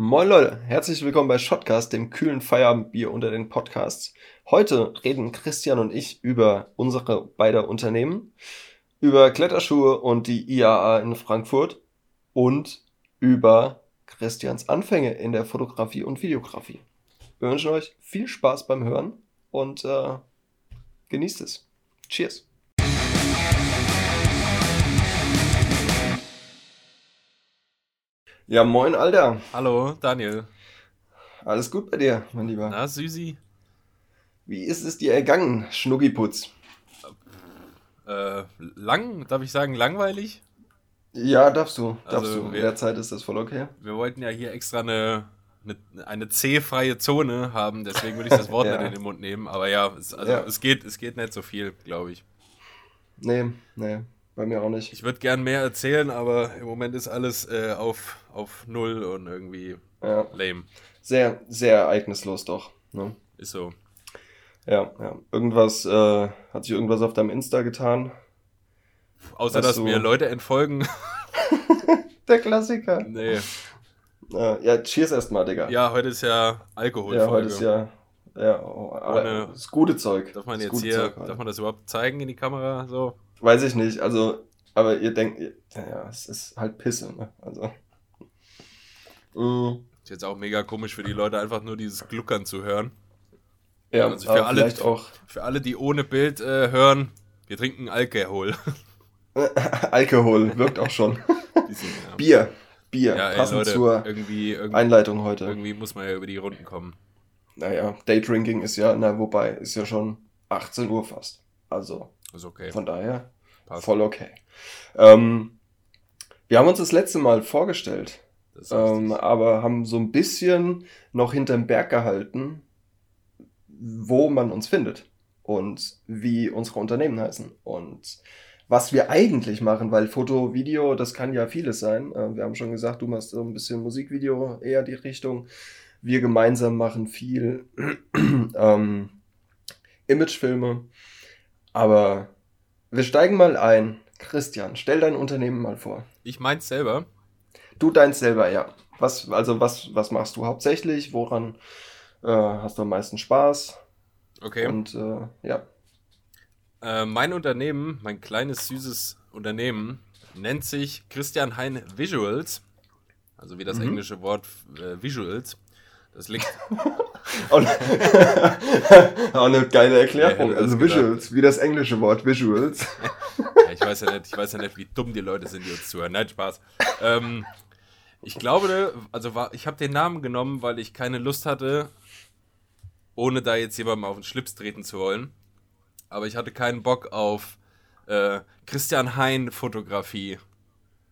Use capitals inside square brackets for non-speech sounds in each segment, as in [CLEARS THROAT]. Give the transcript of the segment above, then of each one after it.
Moin Leute, herzlich willkommen bei Shotcast, dem kühlen Feierabendbier unter den Podcasts. Heute reden Christian und ich über unsere beide Unternehmen, über Kletterschuhe und die IAA in Frankfurt und über Christians Anfänge in der Fotografie und Videografie. Wir wünschen euch viel Spaß beim Hören und äh, genießt es. Cheers! Ja, moin, Alter. Hallo, Daniel. Alles gut bei dir, mein Lieber? Na, Süsi? Wie ist es dir ergangen, Schnuggiputz? Äh, lang, darf ich sagen, langweilig? Ja, darfst du. Darfst Also, du. wir- Derzeit ist das voll okay. Wir wollten ja hier extra eine, eine, eine C-freie Zone haben, deswegen würde ich das Wort [LAUGHS] Ja. nicht in den Mund nehmen. Aber ja, es, also Ja. es, geht, es geht nicht so viel, glaube ich. Nee, nee, bei mir auch nicht. Ich würde gern mehr erzählen, aber im Moment ist alles äh, auf, auf Null und irgendwie Ja, lame. sehr, sehr ereignislos doch. Ne? Ist so. Ja, ja. Irgendwas, äh, hat sich irgendwas auf deinem Insta getan? Außer, dass du- mir Leute entfolgen. [LAUGHS] [LAUGHS] Der Klassiker. nee. Äh, ja, cheers erstmal, Digga. Ja, heute ist ja Alkoholfolge. ja heute ist ja, ja, oh, Ohne- das gute Zeug. Darf man Das jetzt hier, Zeug darf man das überhaupt zeigen in die Kamera? So? Weiß ich nicht, also, aber ihr denkt, ja, es ist halt Pisse, ne? Also. Mm, Ist jetzt auch mega komisch für die Leute, einfach nur dieses Gluckern zu hören. ja, Also für alle- vielleicht auch Für alle, die ohne Bild äh, hören, wir trinken Alkohol. [LAUGHS] Alkohol, wirkt auch schon. [LAUGHS] Sind, ja. Bier, Bier, Ja, passend Leute, zur irgendwie, irgendwie, Einleitung heute. irgendwie muss man ja über die Runden kommen. Naja, Daydrinking ist ja, na wobei, ist ja schon 18 Uhr fast. Also Ist okay. von daher Passt. voll okay. Ähm, wir haben uns das letzte Mal vorgestellt, ähm, aber haben so ein bisschen noch hinterm Berg gehalten, wo man uns findet und wie unsere Unternehmen heißen und was wir eigentlich machen, weil Foto, Video, das kann ja vieles sein. Äh, wir haben schon gesagt, du machst so ein bisschen Musikvideo, eher die Richtung. Wir gemeinsam machen viel [CLEARS THROAT] ähm, Imagefilme. Aber wir steigen mal ein. Christian, stell dein Unternehmen mal vor. ich meins selber. Du deins selber, ja. Was, also was, was machst du hauptsächlich? Woran äh, hast du am meisten Spaß? Okay. Und äh, ja. Äh, mein Unternehmen, mein kleines, süßes Unternehmen, nennt sich Christian Hein Visuals. Also wie das Mhm. englische Wort äh, Visuals. Das liegt, [LAUGHS] Auch, [LAUGHS] auch eine geile Erklärung. Also gedacht? Visuals, wie das englische Wort Visuals. [LAUGHS] Ja, ich weiß ja nicht, ich weiß ja nicht, wie dumm die Leute sind, die uns zuhören. Nein, Spaß. Ähm, ich glaube, also war, ich habe den Namen genommen, weil ich keine Lust hatte, ohne da jetzt jemandem auf den Schlips treten zu wollen. Aber ich hatte keinen Bock auf äh, Christian Hein Fotografie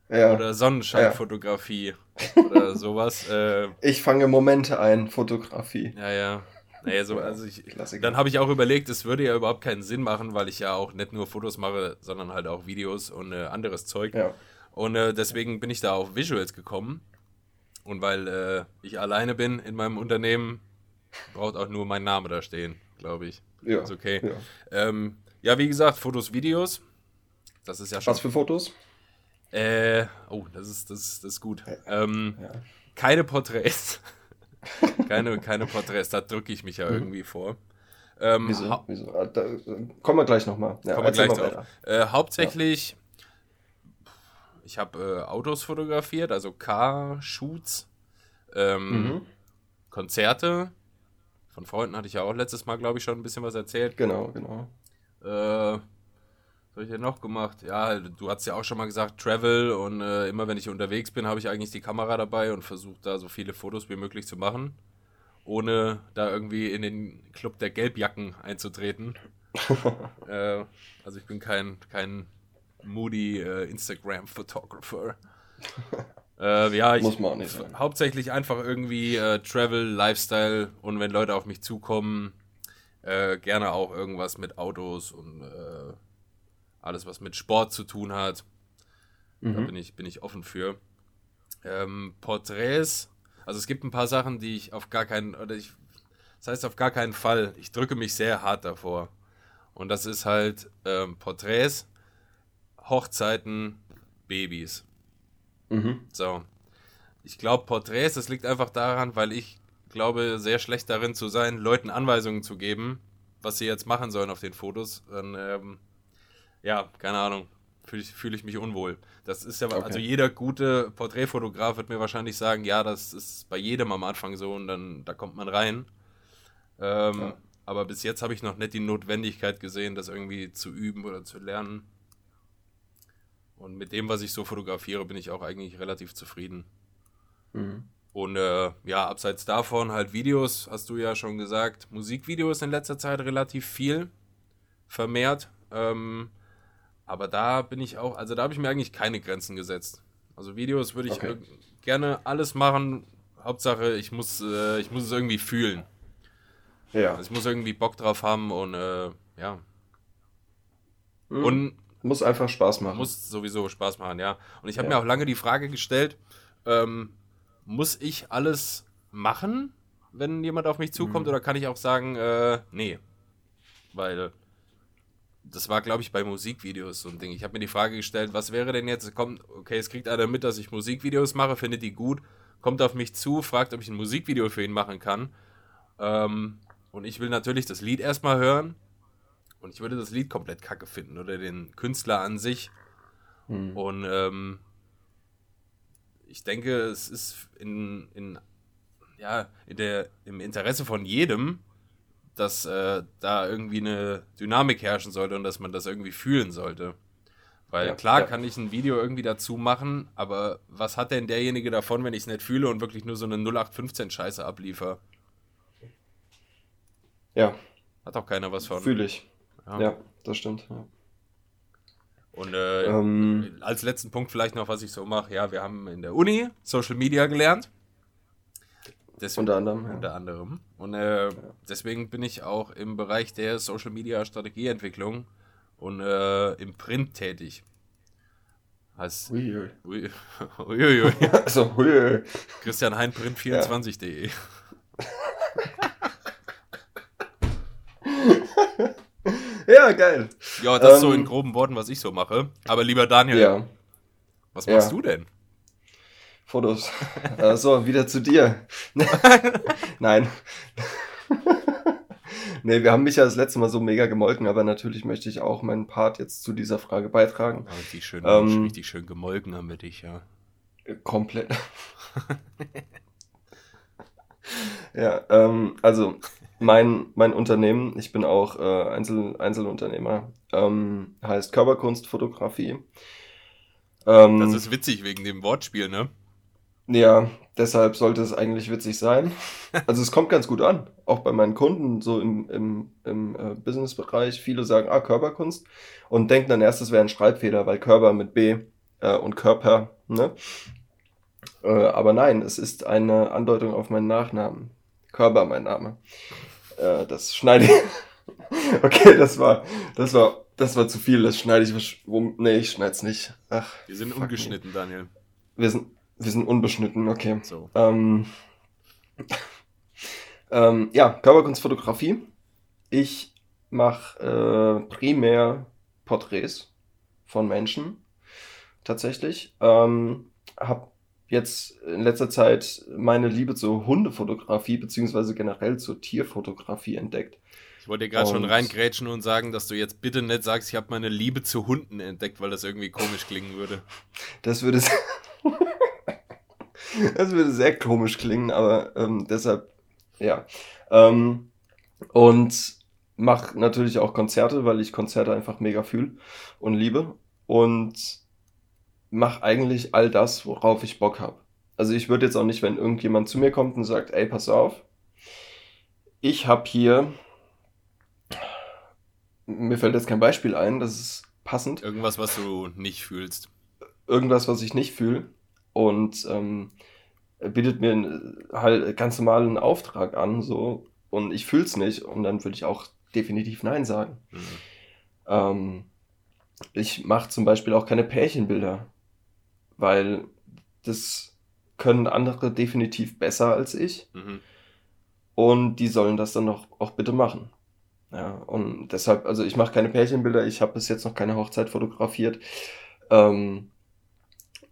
Ja. oder Sonnenschein-Fotografie oder sowas. Äh, Ich fange Momente ein, Fotografie. ja, ja. Naja, so, also ich, [LAUGHS] Klassiker. dann habe ich auch überlegt, es würde ja überhaupt keinen Sinn machen, weil ich ja auch nicht nur Fotos mache, sondern halt auch Videos und äh, anderes Zeug. Ja. Und äh, deswegen bin ich da auf Visuals gekommen. Und weil äh, ich alleine bin in meinem Unternehmen, braucht auch nur mein Name da stehen, glaube ich. Ja. Ist okay. ja. Ähm, ja, wie gesagt, Fotos, Videos. Das ist ja schon. Was für Fotos? Äh, oh, das ist, das, das ist gut. Ähm, Ja. keine Porträts. [LAUGHS] keine, keine Porträts, da drücke ich mich ja irgendwie vor. Ähm, Mhm. Wieso? Wieso? Ah, Da, äh, kommen wir gleich nochmal. Ja, Kommen wir gleich drauf. Äh, hauptsächlich, ich habe äh, Autos fotografiert, also Car-Shoots, ähm, Mhm. Konzerte. Von Freunden hatte ich ja auch letztes Mal, glaube ich, schon ein bisschen was erzählt. Genau, genau. Äh, was habe ich denn noch gemacht? Ja, du hast ja auch schon mal gesagt, Travel und äh, immer wenn ich unterwegs bin, habe ich eigentlich die Kamera dabei und versuche da so viele Fotos wie möglich zu machen, ohne da irgendwie in den Club der Gelbjacken einzutreten. [LAUGHS] äh, also ich bin kein, kein moody äh, Instagram-Photographer. [LAUGHS] äh, ja, ich, Muss man auch nicht sein. hauptsächlich einfach irgendwie äh, Travel, Lifestyle und wenn Leute auf mich zukommen, äh, gerne auch irgendwas mit Autos und äh, alles, was mit Sport zu tun hat. Da Mhm. bin ich, bin ich offen für. Ähm, Porträts, also es gibt ein paar Sachen, die ich auf gar keinen, oder ich, das heißt auf gar keinen Fall, ich drücke mich sehr hart davor. Und das ist halt ähm, Porträts, Hochzeiten, Babys. Mhm. So. ich glaube, Porträts, das liegt einfach daran, weil ich glaube, sehr schlecht darin zu sein, Leuten Anweisungen zu geben, was sie jetzt machen sollen auf den Fotos. Dann, ähm, ja, keine Ahnung, fühle ich, fühl ich mich unwohl. Das ist ja, okay. also jeder gute Porträtfotograf wird mir wahrscheinlich sagen, ja, das ist bei jedem am Anfang so und dann, da kommt man rein. Ähm, ja. Aber bis jetzt habe ich noch nicht die Notwendigkeit gesehen, das irgendwie zu üben oder zu lernen. Und mit dem, was ich so fotografiere, bin ich auch eigentlich relativ zufrieden. Mhm. Und äh, ja, abseits davon halt Videos, hast du ja schon gesagt. Musikvideos in letzter Zeit relativ viel vermehrt. Ähm, aber da bin ich auch, also da habe ich mir eigentlich keine Grenzen gesetzt. Also Videos würde ich okay. gerne alles machen. Hauptsache, ich muss, äh, ich muss es irgendwie fühlen. Ja. Also ich muss irgendwie Bock drauf haben und äh, ja. Mhm. Und muss einfach Spaß machen. Muss sowieso Spaß machen, ja. Und ich habe ja. mir auch lange die Frage gestellt, ähm, muss ich alles machen, wenn jemand auf mich zukommt, mhm. oder kann ich auch sagen, äh, nee. Weil das war, glaube ich, bei Musikvideos so ein Ding. Ich habe mir die Frage gestellt, was wäre denn jetzt, kommt, okay, es kriegt einer mit, dass ich Musikvideos mache, findet die gut, kommt auf mich zu, fragt, ob ich ein Musikvideo für ihn machen kann. Ähm, und ich will natürlich das Lied erstmal hören. Und ich würde das Lied komplett kacke finden oder den Künstler an sich. Hm. Und ähm, ich denke, es ist in, in, ja, in der, im Interesse von jedem, dass äh, da irgendwie eine Dynamik herrschen sollte und dass man das irgendwie fühlen sollte. Weil ja, klar ja. kann ich ein Video irgendwie dazu machen, aber was hat denn derjenige davon, wenn ich es nicht fühle und wirklich nur so eine 0815-Scheiße abliefer? Ja. Hat auch keiner was von. Fühle ich. Ja. ja. das stimmt. Und äh, ähm, als letzten Punkt vielleicht noch, was ich so mache. Ja, wir haben in der Uni Social Media gelernt. Deswegen, unter anderem. Unter anderem. Und äh, ja. deswegen bin ich auch im Bereich der Social Media Strategieentwicklung und äh, im Print tätig. Heißt. Uiui. Uiui. [LAUGHS] Uiui. also, uiui. Christian Heinprint24.de. Ja. [LAUGHS] ja, geil. Ja, das ähm, ist so in ähm, groben Worten, was ich so mache. Aber lieber Daniel, ja. was machst ja. du denn? Fotos. [LAUGHS] äh, so, wieder zu dir. [LAUGHS] Nein. nee, wir haben mich ja das letzte Mal so mega gemolken, aber natürlich möchte ich auch meinen Part jetzt zu dieser Frage beitragen. richtig, schön, ähm, richtig schön gemolken haben wir dich, ja. Komplett. [LAUGHS] ja, ähm, also mein, mein Unternehmen, ich bin auch äh, Einzel, Einzelunternehmer, ähm, heißt Körperkunstfotografie. Ähm, das ist witzig wegen dem Wortspiel, ne? Ja, deshalb sollte es eigentlich witzig sein. [LAUGHS] Also es kommt ganz gut an, auch bei meinen Kunden, so im, im, im äh, Businessbereich. Viele sagen, ah, Körperkunst und denken dann erst, es wäre ein Schreibfehler, weil Körper mit B äh, und Körper, ne? Äh, aber nein, es ist eine Andeutung auf meinen Nachnamen. Körper mein Name. Äh, das schneide ich. [LAUGHS] okay, das war, das war, das war zu viel. Das schneide ich. Nee, ich schneide es nicht. Ach, Wir sind ungeschnitten, me. Daniel. Wir sind wir sind unbeschnitten, okay. So. Ähm, [LAUGHS] ähm, ja, Körperkunstfotografie. Ich mache äh, primär Porträts von Menschen, tatsächlich. Ähm, habe jetzt in letzter Zeit meine Liebe zur Hundefotografie beziehungsweise generell zur Tierfotografie entdeckt. Ich wollte dir gerade schon reingrätschen und sagen, dass du jetzt bitte nicht sagst, ich habe meine Liebe zu Hunden entdeckt, weil das irgendwie komisch klingen würde. Das würde [LAUGHS] das würde sehr komisch klingen, aber ähm, deshalb, ja. Ähm, und mache natürlich auch Konzerte, weil ich Konzerte einfach mega fühle und liebe. Und mache eigentlich all das, worauf ich Bock habe. Also ich würde jetzt auch nicht, wenn irgendjemand zu mir kommt und sagt, ey, pass auf, ich habe hier, mir fällt jetzt kein Beispiel ein, das ist passend. Irgendwas, was du nicht fühlst. Irgendwas, was ich nicht fühle und ähm, bietet mir halt ganz normal einen Auftrag an, so, und ich fühle es nicht, und dann würde ich auch definitiv Nein sagen. Mhm. Ähm, ich mache zum Beispiel auch keine Pärchenbilder, weil das können andere definitiv besser als ich. Mhm. Und die sollen das dann noch auch bitte machen. Ja, und deshalb, also ich mache keine Pärchenbilder, ich habe bis jetzt noch keine Hochzeit fotografiert. Ähm,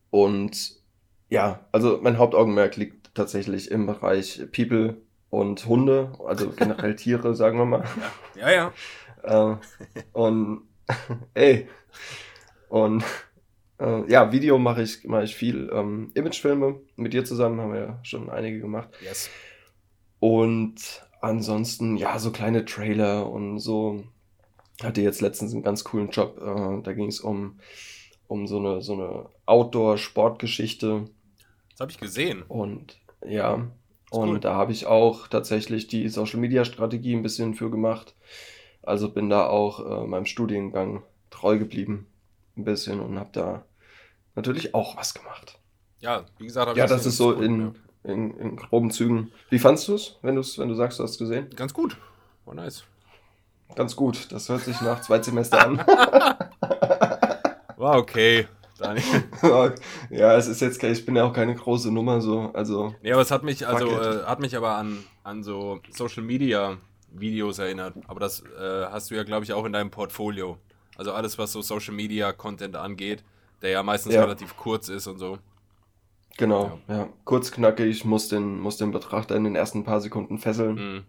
und Ja, also mein Hauptaugenmerk liegt tatsächlich im Bereich People und Hunde, also [LAUGHS] generell Tiere, sagen wir mal. Ja, ja. ja. äh, und [LAUGHS] ey, und äh, ja, Video mache ich, mache ich viel. Ähm, Imagefilme mit dir zusammen haben wir ja schon einige gemacht. Yes. Und ansonsten, ja, so kleine Trailer und so. Hatte jetzt letztens einen ganz coolen Job. Äh, da ging es um, um so eine, so eine Outdoor-Sportgeschichte. Das habe ich gesehen. Und ja, und cool. da habe ich auch tatsächlich die Social-Media-Strategie ein bisschen für gemacht. Also bin da auch äh, meinem Studiengang treu geblieben. Ein bisschen und habe da natürlich auch was gemacht. Ja, wie gesagt, ja, das ist so in, in, in, groben Zügen. Wie fandest du es, wenn, wenn du sagst, du hast es gesehen? Ganz gut. War nice. Ganz gut. Das hört sich nach zwei Semester an. [LAUGHS] War okay. Daniel. [LAUGHS] ja, es ist jetzt, ich bin ja auch keine große Nummer so, also. Ja, aber es hat mich, also, äh, hat mich aber an, an so Social Media Videos erinnert. Aber das äh, hast du ja, glaube ich, auch in deinem Portfolio. Also alles, was so Social Media Content angeht, der ja meistens ja. relativ kurz ist und so. Genau, ja. ja. Kurz, knackig, muss den, muss den Betrachter in den ersten paar Sekunden fesseln. Mhm.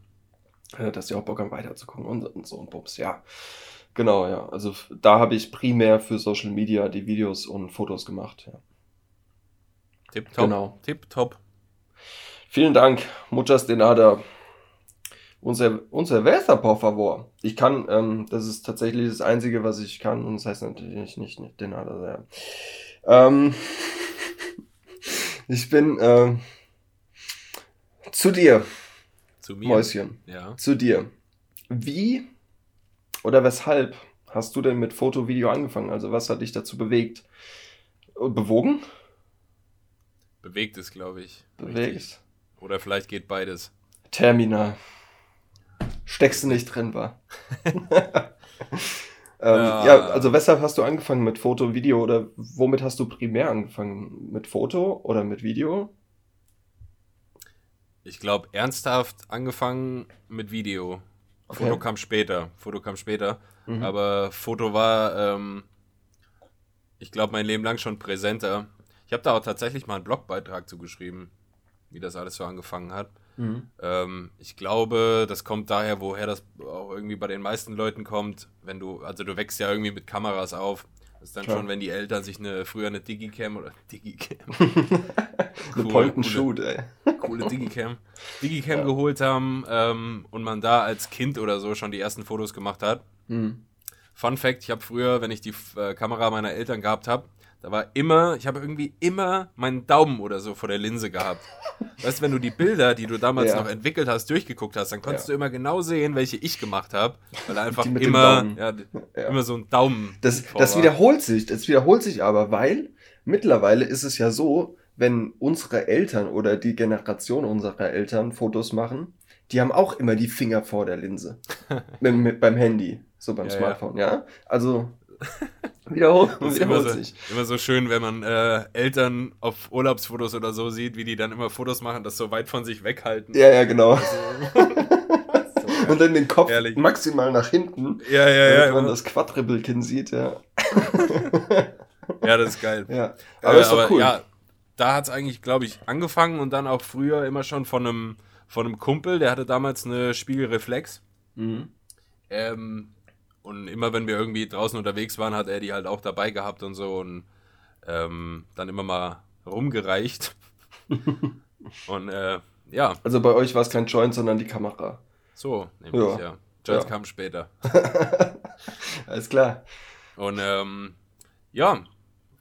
Äh, dass die auch Bock haben, weiterzugucken und, und so und Bums, ja. Genau, ja. Also da habe ich primär für Social Media die Videos und Fotos gemacht, ja. Tipp top. Genau. Tipp top. Vielen Dank, muchas de nada. Unser, unser Versa, por favor. Ich kann, ähm, das ist tatsächlich das Einzige, was ich kann, und das heißt natürlich nicht, nicht de nada. Ja. Ähm, [LAUGHS] ich bin äh, zu dir. Zu mir. Mäuschen. Ja. Zu dir. Wie oder weshalb hast du denn mit Foto, Video angefangen? Also was hat dich dazu bewegt? Bewogen? Bewegt es, glaube ich. Bewegt. Oder vielleicht geht beides. Terminal. Steckst du nicht drin, war. [LAUGHS] ähm, ja. ja. also weshalb hast du angefangen mit Foto, Video oder womit hast du primär angefangen? Mit Foto oder mit Video? Ich glaube, ernsthaft angefangen mit Video. Okay. Foto kam später. Foto kam später. Mhm. Aber Foto war, ähm, ich glaube, mein Leben lang schon präsenter. Ich habe da auch tatsächlich mal einen Blogbeitrag zugeschrieben, wie das alles so angefangen hat. Mhm. Ähm, ich glaube, das kommt daher, woher das auch irgendwie bei den meisten Leuten kommt, wenn du, also du wächst ja irgendwie mit Kameras auf. Das ist dann Klar. schon, wenn die Eltern sich eine, früher eine Digicam oder [LAUGHS] Digicam. [LAUGHS] eine Point and Shoot, ey. Coole [LAUGHS] Digicam. Digicam ja. geholt haben ähm, und man da als Kind oder so schon die ersten Fotos gemacht hat. Mhm. Fun Fact: Ich habe früher, wenn ich die äh, Kamera meiner Eltern gehabt habe, da war immer, ich habe irgendwie immer meinen Daumen oder so vor der Linse gehabt. [LAUGHS] Weißt du, wenn du die Bilder, die du damals ja. noch entwickelt hast, durchgeguckt hast, dann konntest ja. du immer genau sehen, welche ich gemacht habe, weil einfach immer, ja, immer so ein Daumen. Das, das wiederholt sich, das wiederholt sich aber, weil mittlerweile ist es ja so, wenn unsere Eltern oder die Generation unserer Eltern Fotos machen, die haben auch immer die Finger vor der Linse. [LAUGHS] mit, mit, beim Handy, so beim Smartphone, ja. Also [LAUGHS] Wiederholt, wiederholt immer so, sich. Immer so schön, wenn man äh, Eltern auf Urlaubsfotos oder so sieht, wie die dann immer Fotos machen, das so weit von sich weghalten. Ja, ja, genau. Also, [LAUGHS] so und dann den Kopf Ehrlich. maximal nach hinten. Ja, ja, ja. Wenn man das Quadribbelkinn sieht, ja. ja, das ist geil. Ja, aber äh, ist doch cool. Ja, da hat es eigentlich, glaube ich, angefangen und dann auch früher immer schon von einem, von einem Kumpel, der hatte damals eine Spiegelreflex. Mhm. Ähm, und immer wenn wir irgendwie draußen unterwegs waren, hat er die halt auch dabei gehabt und so und ähm, dann immer mal rumgereicht. [LAUGHS] und äh, ja. Also bei euch war es kein Joint, sondern die Kamera. So, nämlich, ja. ja. Joints ja. kamen später. [LAUGHS] Alles klar. Und ähm, ja,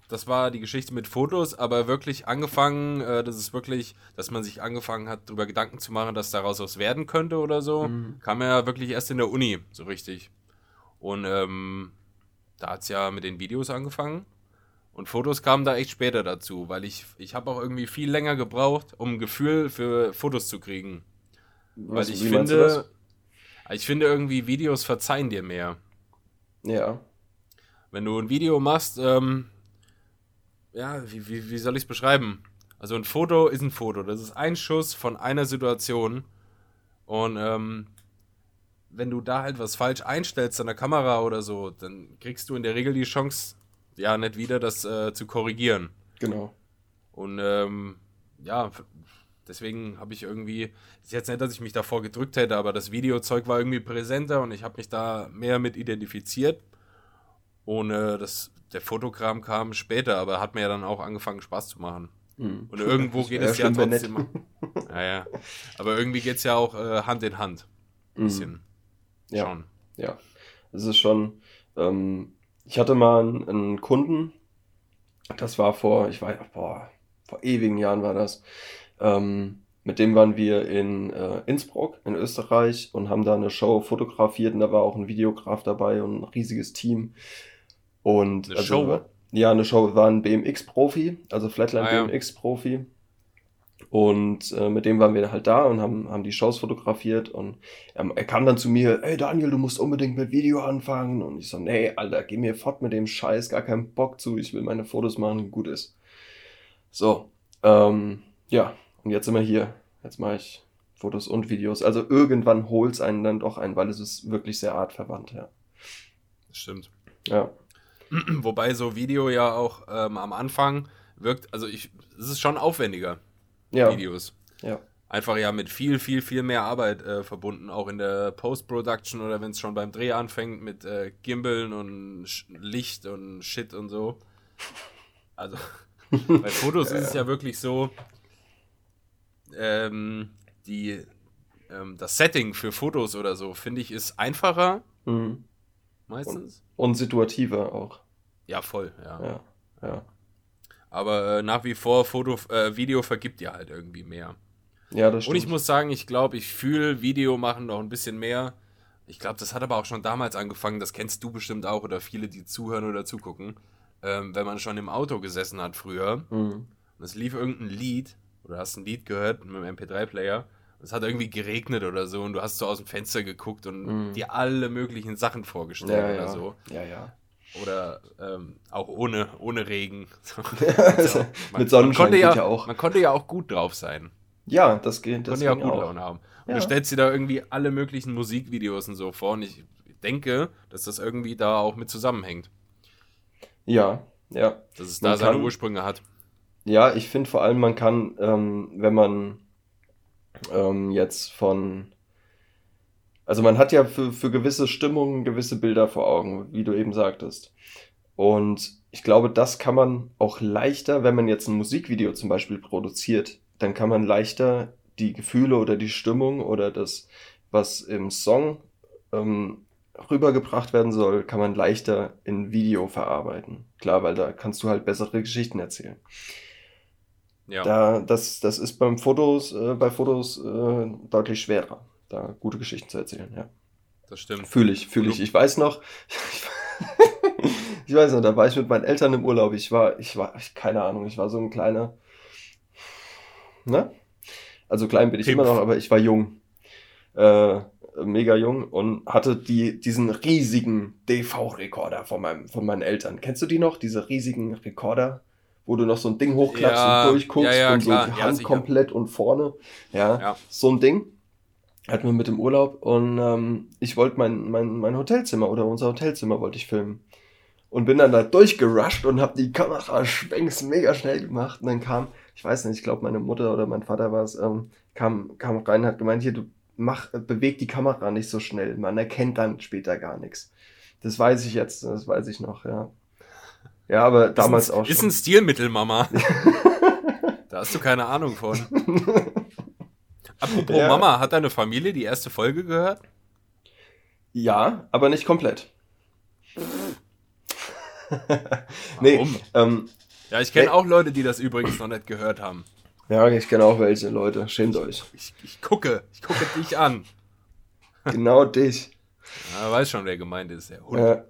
das war die Geschichte mit Fotos, aber wirklich angefangen, äh, das ist wirklich, dass man sich angefangen hat, darüber Gedanken zu machen, dass daraus was werden könnte oder so, mhm. kam ja wirklich erst in der Uni, so richtig. Und ähm, da hat es ja mit den Videos angefangen. Und Fotos kamen da echt später dazu, weil ich, ich habe auch irgendwie viel länger gebraucht, um ein Gefühl für Fotos zu kriegen. Was, weil ich finde, ich finde irgendwie Videos verzeihen dir mehr. Ja. Wenn du ein Video machst, ähm, ja, wie, wie, wie soll ich es beschreiben? Also ein Foto ist ein Foto. Das ist ein Schuss von einer Situation. Und ähm, wenn du da halt was falsch einstellst an der Kamera oder so, dann kriegst du in der Regel die Chance, ja, nicht wieder das äh, zu korrigieren. Genau. Und ähm, ja, deswegen habe ich irgendwie, ist jetzt nicht, dass ich mich davor gedrückt hätte, aber das Videozeug war irgendwie präsenter und ich habe mich da mehr mit identifiziert. Ohne das, der Fotokram kam später, aber hat mir ja dann auch angefangen Spaß zu machen. Mhm. Und irgendwo geht es ja trotzdem. Naja, [LAUGHS] aber irgendwie geht es ja auch äh, Hand in Hand. Ein mhm. bisschen. Ja. Schon. Ja. Es ist schon. Ähm, ich hatte mal einen, einen, Kunden, das war vor, ich weiß, boah, vor ewigen Jahren war das. Ähm, mit dem waren wir in äh, Innsbruck in Österreich und haben da eine Show fotografiert und da war auch ein Videograf dabei und ein riesiges Team. Und eine also, Show? Ja, eine Show war ein BMX-Profi, also Flatline ah, ja. BMX-Profi. Und äh, mit dem waren wir halt da und haben, haben die Shows fotografiert. Und ähm, er kam dann zu mir, ey Daniel, du musst unbedingt mit Video anfangen. Und ich so, nee, Alter, geh mir fort mit dem Scheiß, gar keinen Bock zu, ich will meine Fotos machen, gut ist. So, ähm, ja, und jetzt sind wir hier. Jetzt mache ich Fotos und Videos. Also irgendwann holt es einen dann doch ein, weil es ist wirklich sehr artverwandt, ja. Das stimmt. Ja. [CLEARS THROAT] Wobei so Video ja auch ähm, am Anfang wirkt, also ich, es ist schon aufwendiger, ja. Videos. Ja. Einfach ja mit viel, viel, viel mehr Arbeit äh, verbunden, auch in der Post-Production oder wenn es schon beim Dreh anfängt mit äh, Gimbeln und Sch Licht und Shit und so. Also [LAUGHS] bei Fotos ja. ist es ja wirklich so, ähm, die, ähm, das Setting für Fotos oder so, finde ich, ist einfacher. Mhm. Meistens. Und, und, situativer auch. Ja, voll, ja. Ja, ja. Aber äh, nach wie vor, Foto, äh, Video vergibt ja halt irgendwie mehr. Ja, das stimmt. Und ich muss sagen, ich glaube, ich fühle Video machen noch ein bisschen mehr. Ich glaube, das hat aber auch schon damals angefangen, das kennst du bestimmt auch oder viele, die zuhören oder zugucken. Ähm, wenn man schon im Auto gesessen hat früher mhm. und es lief irgendein Lied oder hast ein Lied gehört mit einem MP3-Player es hat irgendwie geregnet oder so und du hast so aus dem Fenster geguckt und mm. dir alle möglichen Sachen vorgestellt ja, oder ja. so. Ja, ja. Oder ähm, auch ohne, ohne Regen. [LAUGHS] also, [LAUGHS] man, Mit Sonnenschein man ja, ja, auch. Man konnte ja auch gut drauf sein. Ja, das geht. Das konnte ja auch gut Laune haben. Und du stellst dir da irgendwie alle möglichen Musikvideos und so vor und ich denke, dass das irgendwie da auch mit zusammenhängt. Ja, ja. Dass es da man seine kann, Ursprünge hat. Ja, ich finde vor allem, man kann, ähm, wenn man ähm, jetzt von. Also man hat ja für, für gewisse Stimmungen gewisse Bilder vor Augen, wie du eben sagtest. Und ich glaube, das kann man auch leichter, wenn man jetzt ein Musikvideo zum Beispiel produziert, dann kann man leichter die Gefühle oder die Stimmung oder das, was im Song ähm, rübergebracht werden soll, kann man leichter in Video verarbeiten. Klar, weil da kannst du halt bessere Geschichten erzählen. Ja. Da, das, das ist beim Fotos, äh, bei Fotos äh, deutlich schwerer, da gute Geschichten zu erzählen, ja. Das stimmt. Fühle ich, fühle ich. Ich weiß noch, [LAUGHS] ich weiß noch, da war ich mit meinen Eltern im Urlaub. Ich war, ich war, ich, keine Ahnung, ich war so ein kleiner, ne? Also klein bin ich Pimpf. immer noch, aber ich war jung. Äh, mega jung und hatte die, diesen riesigen DV-Rekorder von, meinem, von meinen Eltern. Kennst du die noch? Diese riesigen Rekorder? Wo du noch so ein Ding hochklappst ja, und durchguckst ja, ja, und klar. so die Hand komplett und vorne. Ja, so ein Ding. Hatten wir mit dem Urlaub und ähm, ich wollte mein, mein, mein Hotelzimmer oder unser Hotelzimmer wollte ich filmen. Und bin dann da durchgerusht und habe die Kamera schwenks mega schnell gemacht. Und dann kam, ich weiß nicht, ich glaube meine Mutter oder mein Vater war es, ähm, kam, kam rein und hat gemeint, hier, du mach, beweg die Kamera nicht so schnell. Man erkennt dann später gar nichts. Das weiß ich jetzt, das weiß ich noch, ja. Ja, aber damals ist ein, auch schon. Ist ein Stilmittel, Mama. [LAUGHS] da hast du keine Ahnung von. [LAUGHS] Apropos ja. Mama, hat deine Familie die erste Folge gehört? Ja, aber nicht komplett. [LAUGHS] nee, ähm, ja, ich kenne auch Leute, die das übrigens noch nicht gehört haben. Ja, ich kenne auch welche Leute. Schämt euch. Ich, ich, gucke, ich gucke dich an. genau dich. Ja, weiß schon, wer gemeint ist, der Hund. Ja.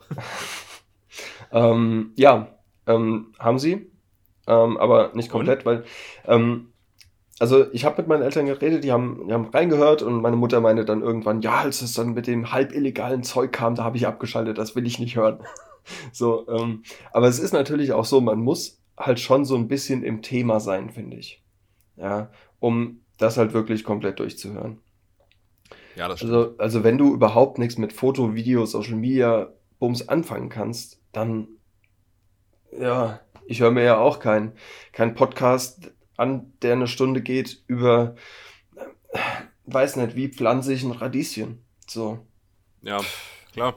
Ähm, ja, ähm, haben sie, ähm, aber nicht komplett, weil ähm, also ich habe mit meinen Eltern geredet, die haben, die haben reingehört und meine Mutter meinte dann irgendwann, ja, als es dann mit dem halb illegalen Zeug kam, da habe ich abgeschaltet, das will ich nicht hören. [LAUGHS] so, ähm, aber es ist natürlich auch so, man muss halt schon so ein bisschen im Thema sein, finde ich. Ja, um das halt wirklich komplett durchzuhören. Ja, das stimmt. Also, also wenn du überhaupt nichts mit Foto, Video, Social Media, Bums anfangen kannst, dann, ja, Ich höre mir ja auch keinen kein Podcast an, der eine Stunde geht über, weiß nicht, wie pflanze ich ein Radieschen. So. Ja, klar.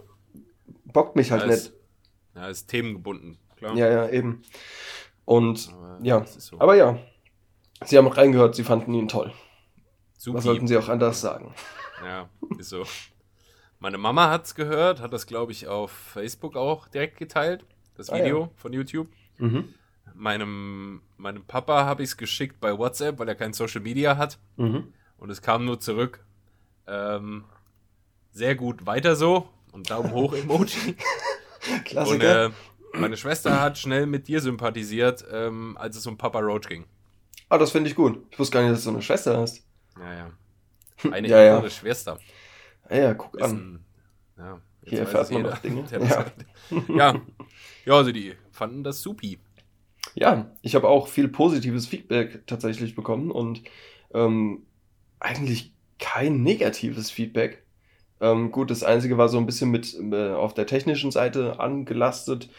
Bockt mich halt ja, nicht. Ist, ja, ist themengebunden, klar. Ja, ja, eben. Und Aber ja, so. aber ja, sie haben reingehört, sie fanden ihn toll. Supi. Was sollten sie auch anders sagen? Ja, ist so. [LAUGHS] Meine Mama hat's gehört, hat das, glaube ich, auf Facebook auch direkt geteilt, das Ah, ja. Video von YouTube. Mhm. Meinem, meinem Papa habe ich es geschickt bei WhatsApp, weil er kein Social Media hat. Mhm. Und es kam nur zurück. Ähm, sehr gut, weiter so. Und Daumen hoch [LAUGHS] Emoji. Und Klassiker. äh, meine Schwester hat schnell mit dir sympathisiert, ähm, als es um Papa Roach ging. ah, das finde ich gut. Ich wusste gar nicht, dass du eine Schwester hast. Ja, ja. [LAUGHS] Eine Ja, ja. Schwester. Ah, ja, guck an. ja, jetzt Hier erfährt man noch Dinge. [LAUGHS] Ja. ja. Ja, also die fanden das supi. Ja, ich habe auch viel positives Feedback tatsächlich bekommen und ähm, eigentlich kein negatives Feedback. Ähm, gut, das Einzige war so ein bisschen mit äh, auf der technischen Seite angelastet,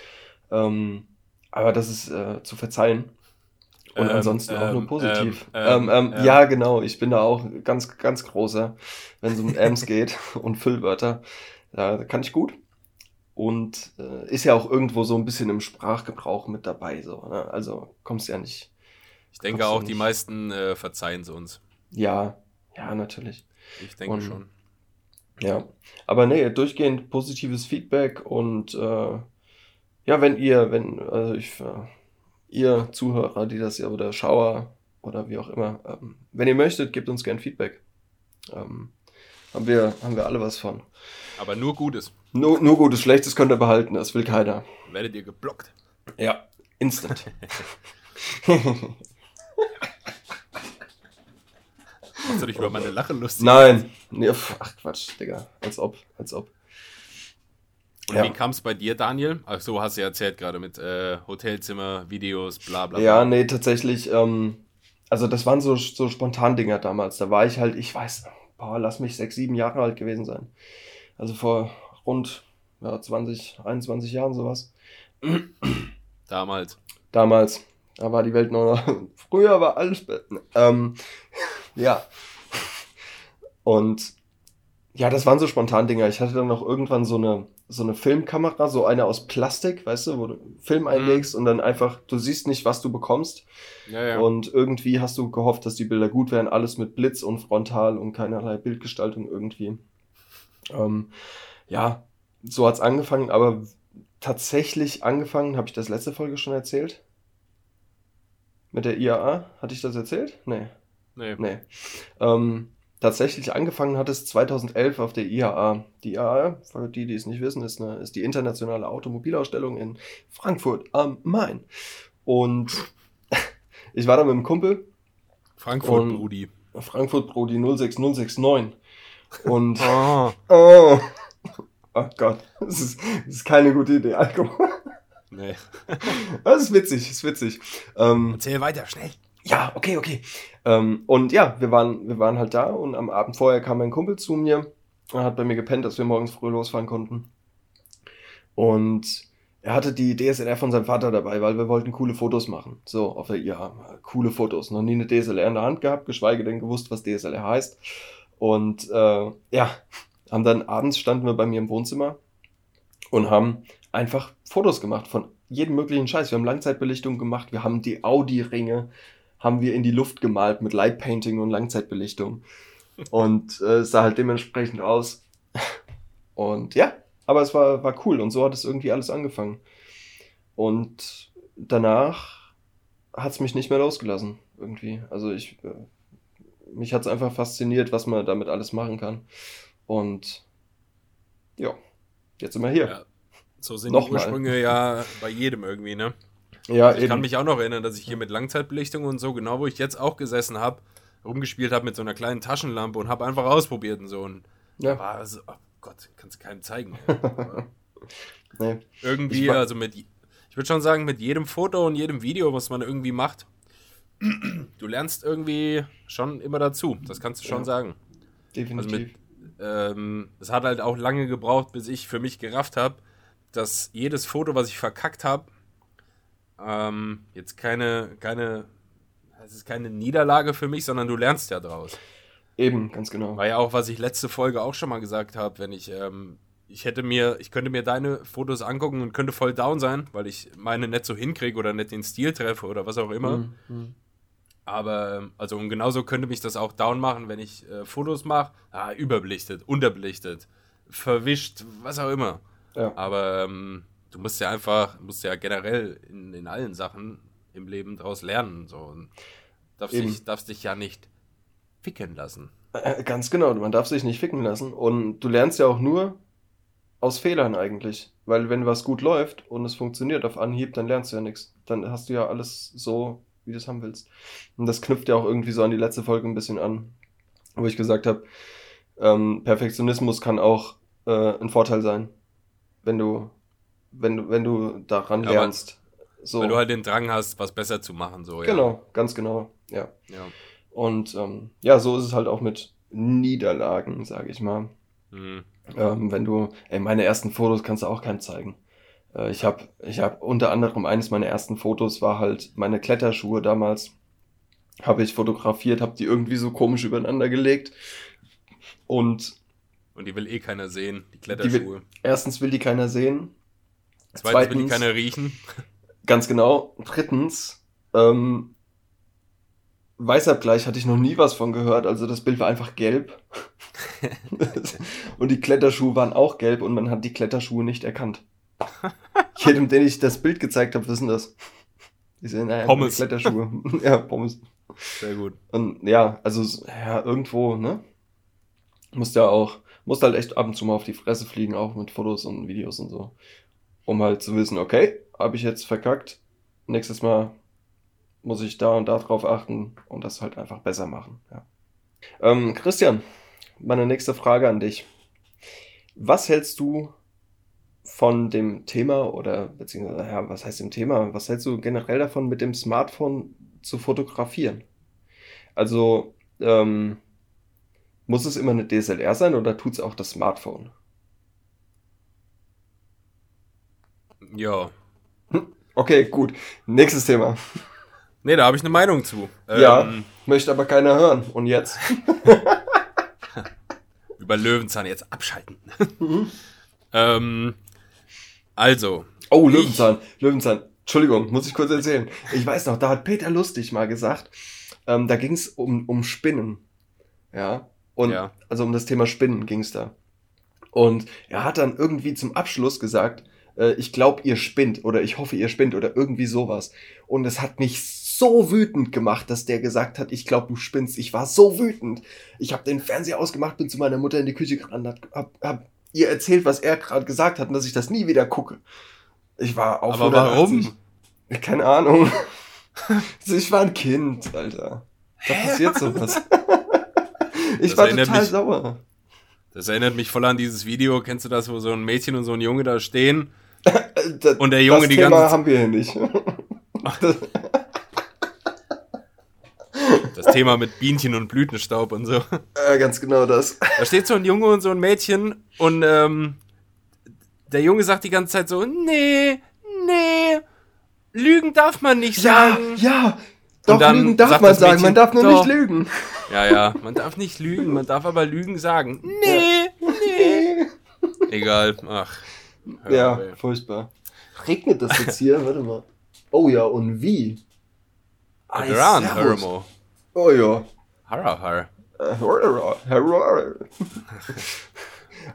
ähm, aber das ist äh, zu verzeihen. Und Ähm, ansonsten auch nur ähm, positiv. ähm, Ähm, ähm, Ja, genau, ich bin da auch ganz, ganz großer, wenn es um Ams geht [LAUGHS] und Füllwörter. Da kann ich gut. Und äh, ist ja auch irgendwo so ein bisschen im Sprachgebrauch mit dabei. So, ne? Also kommst ja nicht. Ich denke auch, die meisten äh, verzeihen es uns. Ja, ja, natürlich. Ich denke Und- schon. Ja. Aber nee, durchgehend positives Feedback und äh, ja, wenn ihr, wenn, also ich, äh, ihr Zuhörer, die das ja oder Schauer oder wie auch immer, ähm, wenn ihr möchtet, gebt uns gern Feedback. Ähm, haben wir, haben wir alle was von. Aber nur Gutes. Nur, nur Gutes, Schlechtes könnt ihr behalten, das will keiner. Werdet ihr geblockt. Ja, instant. [LAUGHS] [LAUGHS] Machst du dich über meine Lache lustig? Nein. Nee, ach Quatsch, Digga. Als ob, als ob. Und Ja. wie kam es bei dir, Daniel? Ach so, hast du ja erzählt gerade mit äh, Hotelzimmer, Videos, bla bla. Ja, bla. nee, tatsächlich, ähm, also das waren so, so Spontan-Dinger damals. Da war ich halt, ich weiß, boah, lass mich sechs, sieben Jahre alt gewesen sein. Also vor rund ja, 20, 21 Jahren sowas. Damals. Damals. Da war die Welt noch. [LAUGHS] Früher war alles. be- Ähm, [LAUGHS] ja. Und ja, das waren so Spontan-Dinger. Ich hatte dann noch irgendwann so eine, so eine Filmkamera, so eine aus Plastik, weißt du, wo du Film einlegst und dann einfach, du siehst nicht, was du bekommst. Ja, ja. Und irgendwie hast du gehofft, dass die Bilder gut wären, alles mit Blitz und Frontal und keinerlei Bildgestaltung irgendwie. Ähm, ja, so hat's angefangen, aber tatsächlich angefangen, habe ich das letzte Folge schon erzählt? Mit der IAA? Hatte ich das erzählt? Nee, nee. nee. Ähm, tatsächlich angefangen hat es 2011 auf der IAA. Die IAA, für die, die es nicht wissen, ist, eine, ist die internationale Automobilausstellung in Frankfurt am Main. Und [LAUGHS] ich war da mit einem Kumpel, Frankfurt, Brudi. Frankfurt Brody 06069. Und Oh. [LAUGHS] oh, oh Gott, [LAUGHS] das ist, das ist keine gute Idee, Alkohol. Nee. Das ist witzig, ist witzig. Ähm, Erzähl weiter, schnell. Ja, okay, okay. Ähm, und ja, wir waren, wir waren halt da und am Abend vorher kam mein Kumpel zu mir. Er hat bei mir gepennt, dass wir morgens früh losfahren konnten. Und er hatte die DSLR von seinem Vater dabei, weil wir wollten coole Fotos machen. So, auf der IAA. Coole Fotos. Noch nie eine DSLR in der Hand gehabt, geschweige denn gewusst, was DSLR heißt. Und äh, ja, haben dann abends standen wir bei mir im Wohnzimmer und haben einfach Fotos gemacht von jedem möglichen Scheiß. Wir haben Langzeitbelichtung gemacht, wir haben die Audi-Ringe, haben wir in die Luft gemalt mit Lightpainting und Langzeitbelichtung. Und äh, es sah halt dementsprechend aus. Und ja, aber es war, war cool und so hat es irgendwie alles angefangen. Und danach hat es mich nicht mehr losgelassen, irgendwie. Also ich, äh, mich hat es einfach fasziniert, was man damit alles machen kann. Und ja, jetzt sind wir hier. Ja. So sind Nochmal. die Ursprünge ja bei jedem irgendwie, ne? Ja, Ich kann mich auch noch erinnern, dass ich hier mit Langzeitbelichtung und so, genau wo ich jetzt auch gesessen habe, rumgespielt habe mit so einer kleinen Taschenlampe und habe einfach ausprobiert und so. Und ja. war so, oh Gott, kannst du keinem zeigen. [LAUGHS] Nee. irgendwie, Ich also mit, ich würde schon sagen, mit jedem Foto und jedem Video, was man irgendwie macht, [CLEARS THROAT] du lernst irgendwie schon immer dazu. Das kannst du schon Ja. sagen. Definitiv. Also mit, ähm, es hat halt auch lange gebraucht, bis ich für mich gerafft habe, dass jedes Foto, was ich verkackt habe, ähm, jetzt keine, keine, es ist keine Niederlage für mich, sondern du lernst ja draus. Eben, ganz genau. War ja auch, was ich letzte Folge auch schon mal gesagt habe, wenn ich, ähm, ich hätte mir, ich könnte mir deine Fotos angucken und könnte voll down sein, weil ich meine nicht so hinkriege oder nicht den Stil treffe oder was auch immer. Mhm. mhm. Aber, ähm, also und genauso könnte mich das auch down machen, wenn ich äh, Fotos mache. Ah, überbelichtet, unterbelichtet, verwischt, was auch immer. Ja. Aber ähm, du musst ja einfach, musst ja generell in, in allen Sachen im Leben daraus lernen. So. Und darfst, dich, darfst dich ja nicht ficken lassen. Äh, ganz genau, man darf sich nicht ficken lassen. Und du lernst ja auch nur aus Fehlern eigentlich. Weil wenn was gut läuft und es funktioniert auf Anhieb, dann lernst du ja nichts. Dann hast du ja alles so wie du es haben willst. Und das knüpft ja auch irgendwie so an die letzte Folge ein bisschen an, wo ich gesagt habe, ähm, Perfektionismus kann auch äh, ein Vorteil sein, wenn du, wenn du, wenn du daran ja, lernst. So. Weil du halt den Drang hast, was besser zu machen, so, ja. Genau, ganz genau, ja. ja. Und ähm, ja, so ist es halt auch mit Niederlagen, sage ich mal. Mhm. Ähm, wenn du, ey, meine ersten Fotos kannst du auch keinem zeigen. Äh, ich habe ich hab unter anderem eines meiner ersten Fotos war halt meine Kletterschuhe damals. Habe ich fotografiert, habe die irgendwie so komisch übereinander gelegt. Und. Und die will eh keiner sehen, die Kletterschuhe. Will, erstens will die keiner sehen. Zweitens, Zweitens will die keiner riechen. [LAUGHS] Ganz genau. Drittens, ähm, Weißabgleich hatte ich noch nie was von gehört. Also das Bild war einfach gelb. [LAUGHS] und die Kletterschuhe waren auch gelb und man hat die Kletterschuhe nicht erkannt. Jedem, den ich das Bild gezeigt habe, wissen das. Die sind äh, Pommes. Kletterschuhe. [LAUGHS] ja, Pommes. Sehr gut. Und ja, also ja, irgendwo, ne? Musst ja auch, musst halt echt ab und zu mal auf die Fresse fliegen, auch mit Fotos und Videos und so. Um halt zu wissen, okay, habe ich jetzt verkackt. Nächstes Mal muss ich da und da drauf achten und das halt einfach besser machen. Ja. Ähm, Christian, meine nächste Frage an dich. Was hältst du von dem Thema oder beziehungsweise, ja, was heißt dem Thema? Was hältst du generell davon, mit dem Smartphone zu fotografieren? Also, ähm, muss es immer eine DSLR sein oder tut es auch das Smartphone? Ja. Okay, gut. Nächstes Thema. Nee, da habe ich eine Meinung zu. Ja, ähm, möchte aber keiner hören. Und jetzt? [LAUGHS] Über Löwenzahn jetzt abschalten. Mhm. [LAUGHS] ähm, also. Oh, Löwenzahn. Ich, Löwenzahn. Entschuldigung, muss ich kurz erzählen. Ich weiß noch, da hat Peter Lustig mal gesagt, ähm, da ging es um, um Spinnen. Ja. Und ja. also um das Thema Spinnen ging es da. Und er hat dann irgendwie zum Abschluss gesagt, äh, ich glaube, ihr spinnt oder ich hoffe, ihr spinnt oder irgendwie sowas. Und es hat mich so wütend gemacht, dass der gesagt hat, ich glaube, du spinnst. Ich war so wütend. Ich habe den Fernseher ausgemacht, bin zu meiner Mutter in die Küche gerannt, hab, hab ihr erzählt, was er gerade gesagt hat und dass ich das nie wieder gucke. Ich war auf Aber warum? Keine Ahnung. [LAUGHS] ich war ein Kind, Alter. Da passiert sowas. [LAUGHS] ich das war total mich, sauer. Das erinnert mich voll an dieses Video. Kennst du das, wo so ein Mädchen und so ein Junge da stehen? Das, und der Junge das die Thema ganze Zeit. haben wir hier nicht. Das Thema mit Bienchen und Blütenstaub und so. Äh, ganz genau das. Da steht so ein Junge und so ein Mädchen und ähm, der Junge sagt die ganze Zeit so, nee, nee, lügen darf man nicht sagen. Ja, ja, doch, lügen darf man sagen, Mädchen, man darf nur doch. nicht lügen. Ja, ja, man darf nicht lügen, man darf aber Lügen sagen. Nee, ja. nee. [LAUGHS] Egal, ach. Ja, auf, furchtbar. Regnet das jetzt hier? Warte mal. Oh ja, und wie? Gran, Hermo. Oh ja. Harra, har. [LAUGHS]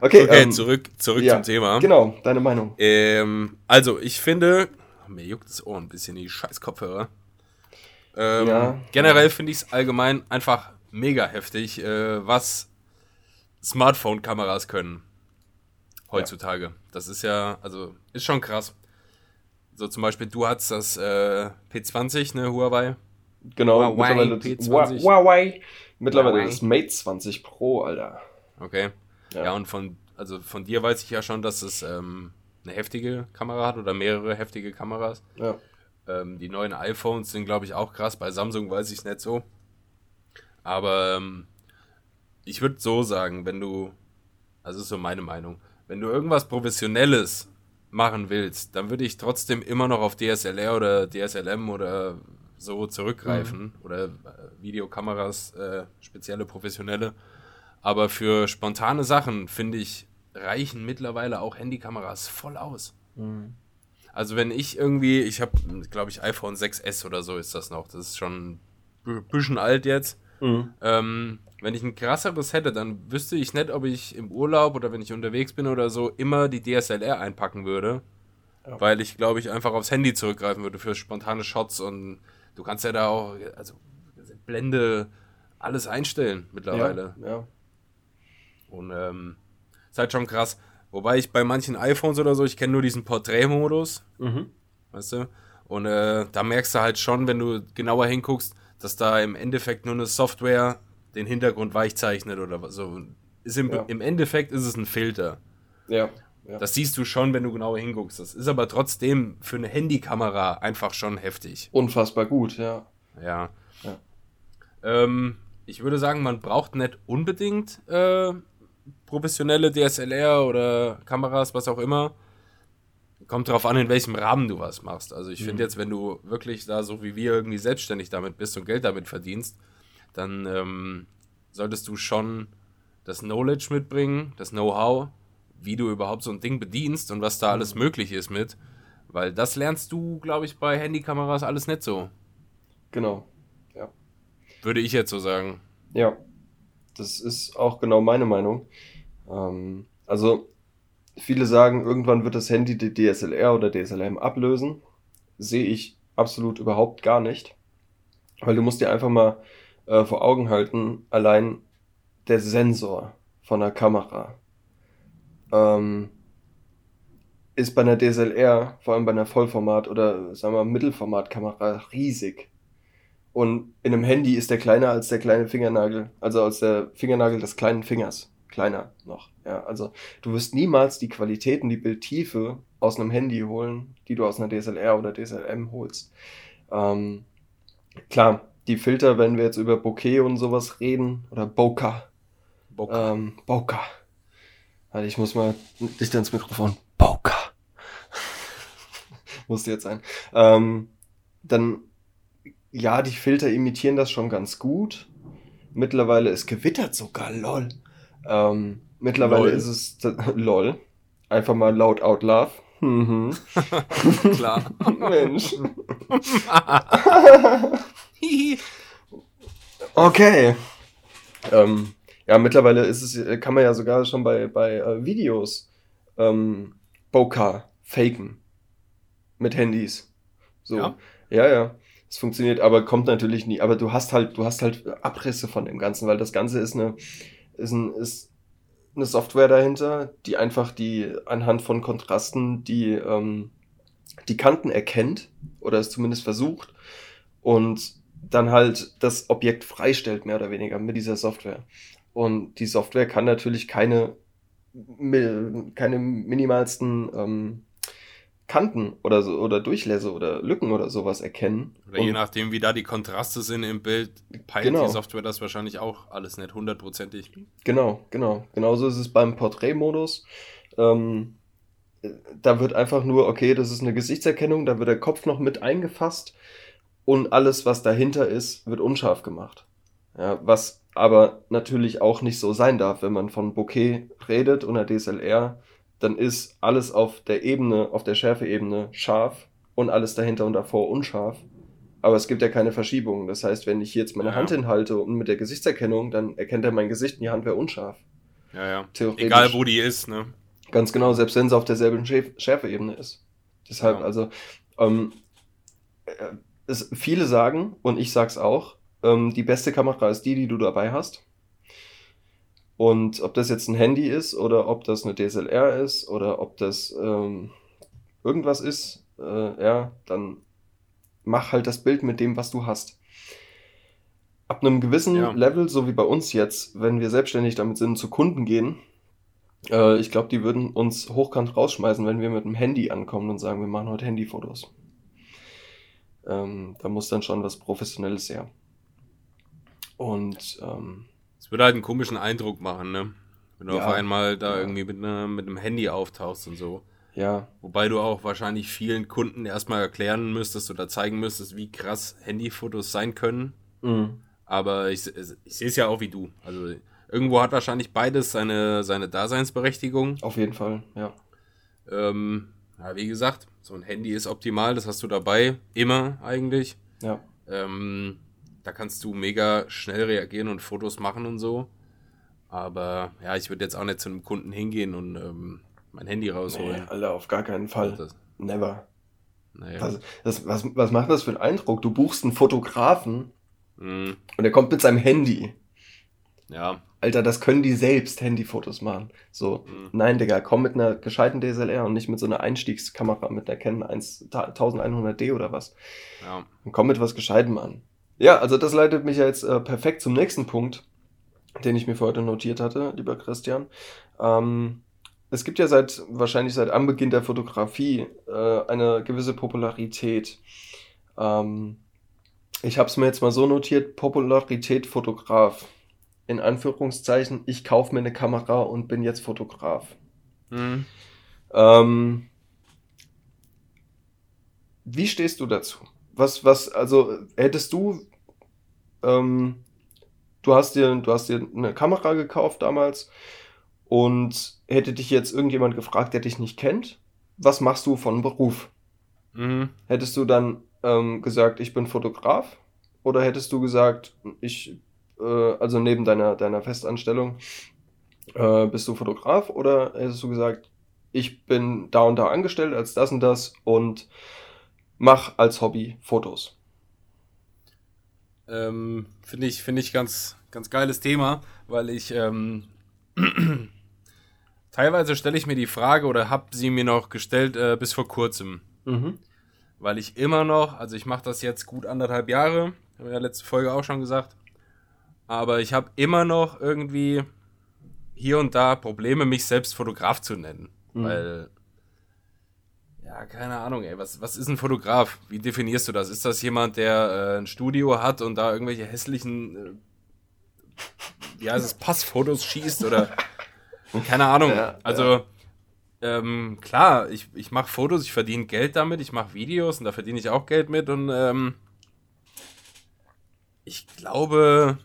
okay, okay ähm, zurück, zurück ja, zum Thema. Genau, deine Meinung. Ähm, also, ich finde, mir juckt das Ohr ein bisschen, die scheiß Kopfhörer. Ähm, ja. Generell finde ich es allgemein einfach mega heftig, äh, was Smartphone-Kameras können heutzutage. Ja. Das ist ja, also, ist schon krass. So zum Beispiel, du hast das äh, P20, ne, Huawei. Genau, Huawei mittlerweile P20. Huawei. Mittlerweile Huawei. das Mate 20 Pro, Alter. Okay. Ja. ja, und von, also von dir weiß ich ja schon, dass es ähm, eine heftige Kamera hat oder mehrere heftige Kameras. Ja. Ähm, die neuen iPhones sind, glaube ich, auch krass. Bei Samsung weiß ich es nicht so. Aber ähm, ich würde so sagen, wenn du, also ist so meine Meinung, wenn du irgendwas Professionelles machen willst, dann würde ich trotzdem immer noch auf DSLR oder DSLM oder so zurückgreifen mhm. oder äh, Videokameras, äh, spezielle professionelle. Aber für spontane Sachen, finde ich, reichen mittlerweile auch Handykameras voll aus. Mhm. Also wenn ich irgendwie, ich habe, glaube ich, iPhone 6S oder so ist das noch. Das ist schon ein bisschen alt jetzt. Mhm. Ähm, wenn ich ein krasseres hätte, dann wüsste ich nicht, ob ich im Urlaub oder wenn ich unterwegs bin oder so immer die DSLR einpacken würde. Ja. Weil ich, glaube ich, einfach aufs Handy zurückgreifen würde für spontane Shots und du kannst ja da auch, also Blende, alles einstellen mittlerweile. Ja, ja. Und ähm, ist halt schon krass. Wobei ich bei manchen iPhones oder so, ich kenne nur diesen Porträtmodus. Mhm. Weißt du? Und äh, da merkst du halt schon, wenn du genauer hinguckst, dass da im Endeffekt nur eine Software den Hintergrund weich zeichnet oder so. Ist im, ja. Im Endeffekt ist es ein Filter. Ja, ja. Das siehst du schon, wenn du genauer hinguckst. Das ist aber trotzdem für eine Handykamera einfach schon heftig. Unfassbar gut, ja. Ja. ja. Ähm, ich würde sagen, man braucht nicht unbedingt äh, professionelle DSLR oder Kameras, was auch immer. Kommt darauf an, in welchem Rahmen du was machst. Also ich mhm. finde jetzt, wenn du wirklich da so wie wir irgendwie selbstständig damit bist und Geld damit verdienst, dann ähm, solltest du schon das Knowledge mitbringen, das Know-how, wie du überhaupt so ein Ding bedienst und was da alles mhm. möglich ist mit. Weil das lernst du, glaube ich, bei Handykameras alles nicht so. Genau, ja. Würde ich jetzt so sagen. Ja, das ist auch genau meine Meinung. Ähm, also, viele sagen, irgendwann wird das Handy die DSLR oder DSLM ablösen. Sehe ich absolut überhaupt gar nicht. Weil du musst dir einfach mal äh, vor Augen halten, allein der Sensor von der Kamera ähm, ist bei einer DSLR, vor allem bei einer Vollformat- oder sagen wir Mittelformatkamera, riesig. Und in einem Handy ist der kleiner als der kleine Fingernagel, also als der Fingernagel des kleinen Fingers. Kleiner noch. Ja, also du wirst niemals die Qualitäten, die Bildtiefe aus einem Handy holen, die du aus einer DSLR oder DSLM holst. Ähm, klar, die Filter, wenn wir jetzt über Bokeh und sowas reden, oder Bokeh. Bokeh. Ähm, Bokeh. Also ich muss mal dichter ins Mikrofon. Bokeh. [LAUGHS] Musste jetzt sein. Ähm, dann, ja, die Filter imitieren das schon ganz gut. Mittlerweile, es gewittert sogar, lol. Ähm, mittlerweile lol. ist es, [LAUGHS] lol. Einfach mal laut out love. Mhm. [LAUGHS] Klar. Mensch. [LAUGHS] okay. Ähm, ja, mittlerweile ist es, kann man ja sogar schon bei, bei äh, Videos ähm, Bokeh faken. Mit Handys. So. Ja, ja. ja. Es funktioniert, aber kommt natürlich nie. Aber du hast halt, du hast halt Abrisse von dem Ganzen, weil das Ganze ist eine, ist, ein, ist eine Software dahinter, die einfach die anhand von Kontrasten die, ähm, die Kanten erkennt oder es zumindest versucht und dann halt das Objekt freistellt, mehr oder weniger, mit dieser Software. Und die Software kann natürlich keine, keine minimalsten ähm, Kanten oder so oder Durchlässe oder Lücken oder sowas erkennen. Oder je nachdem, wie da die Kontraste sind im Bild, peilt genau. die Software das wahrscheinlich auch alles nicht hundertprozentig. Genau, genau. Genauso ist es beim Porträtmodus. Ähm, da wird einfach nur, okay, das ist eine Gesichtserkennung, da wird der Kopf noch mit eingefasst und alles, was dahinter ist, wird unscharf gemacht. Ja, was aber natürlich auch nicht so sein darf, wenn man von Bokeh redet und der DSLR, dann ist alles auf der Ebene, auf der Schärfeebene scharf und alles dahinter und davor unscharf. Aber es gibt ja keine Verschiebung. Das heißt, wenn ich jetzt meine ja. Hand hinhalte und mit der Gesichtserkennung, dann erkennt er mein Gesicht und die Hand wäre unscharf. Ja, ja. Egal wo die ist, ne? Ganz genau, selbst wenn sie auf derselben Schärfeebene ist. Deshalb, ja. also, ähm, äh, es, viele sagen, und ich sag's auch, ähm, die beste Kamera ist die, die du dabei hast. Und ob das jetzt ein Handy ist oder ob das eine DSLR ist oder ob das ähm, irgendwas ist, äh, ja, dann mach halt das Bild mit dem, was du hast. Ab einem gewissen ja. Level, so wie bei uns jetzt, wenn wir selbstständig damit sind, zu Kunden gehen, äh, ich glaube, die würden uns hochkant rausschmeißen, wenn wir mit dem Handy ankommen und sagen, wir machen heute Handyfotos. Ähm, da muss dann schon was Professionelles her. Und ähm, es würde halt einen komischen Eindruck machen, ne? Wenn du ja, auf einmal da ja. irgendwie mit, ne, mit einem Handy auftauchst und so. Ja. Wobei du auch wahrscheinlich vielen Kunden erstmal erklären müsstest oder zeigen müsstest, wie krass Handyfotos sein können. Mhm. Aber ich, ich sehe es ja auch wie du. Also irgendwo hat wahrscheinlich beides seine, seine Daseinsberechtigung. Auf jeden Fall, ja. Ähm, ja, wie gesagt, so ein Handy ist optimal, das hast du dabei, immer eigentlich. Ja. Ähm, da kannst du mega schnell reagieren und Fotos machen und so. Aber ja, ich würde jetzt auch nicht zu einem Kunden hingehen und ähm, mein Handy rausholen. Nee, Alter, auf gar keinen Fall. Das, Never. naja. Was, das, was, was macht das für einen Eindruck? Du buchst einen Fotografen Mm, und er kommt mit seinem Handy. ja, Alter, das können die selbst Handyfotos machen. So, Mhm. nein, Digga, komm mit einer gescheiten DSLR und nicht mit so einer Einstiegskamera mit der Canon 1, 1100D oder was. ja. Und komm mit was Gescheitem an. Ja, also das leitet mich ja jetzt äh, perfekt zum nächsten Punkt, den ich mir für heute notiert hatte, lieber Christian. Ähm, es gibt ja seit, wahrscheinlich seit Anbeginn der Fotografie, äh, eine gewisse Popularität. Ähm, ich habe es mir jetzt mal so notiert, Popularität Fotograf. In Anführungszeichen, ich kaufe mir eine Kamera und bin jetzt Fotograf. Mm. Ähm, wie stehst du dazu? Was, was, also hättest du, ähm, du hast dir, du hast dir eine Kamera gekauft damals und hätte dich jetzt irgendjemand gefragt, der dich nicht kennt, was machst du von Beruf? Mm. Hättest du dann ähm, gesagt, ich bin Fotograf? Oder hättest du gesagt, ich, also neben deiner, deiner Festanstellung, äh, bist du Fotograf? Oder hättest du gesagt, ich bin da und da angestellt als das und das und mach als Hobby Fotos? Ähm, Finde ich, finde ich ganz, ganz geiles Thema, weil ich ähm, [CLEARS THROAT] teilweise stelle ich mir die Frage oder habe sie mir noch gestellt äh, bis vor kurzem, Mhm. weil ich immer noch, also ich mache das jetzt gut anderthalb Jahre, habe ja letzte Folge auch schon gesagt, aber ich habe immer noch irgendwie hier und da Probleme, mich selbst Fotograf zu nennen, Mhm. weil ja, keine Ahnung, ey. Was, was ist ein Fotograf? Wie definierst du das? Ist das jemand, der äh, ein Studio hat und da irgendwelche hässlichen, äh, wie heißt es, Passfotos schießt oder [LAUGHS] keine Ahnung. Ja, also, Ähm, klar, ich, ich mache Fotos, ich verdiene Geld damit, ich mache Videos und da verdiene ich auch Geld mit und ähm, ich glaube,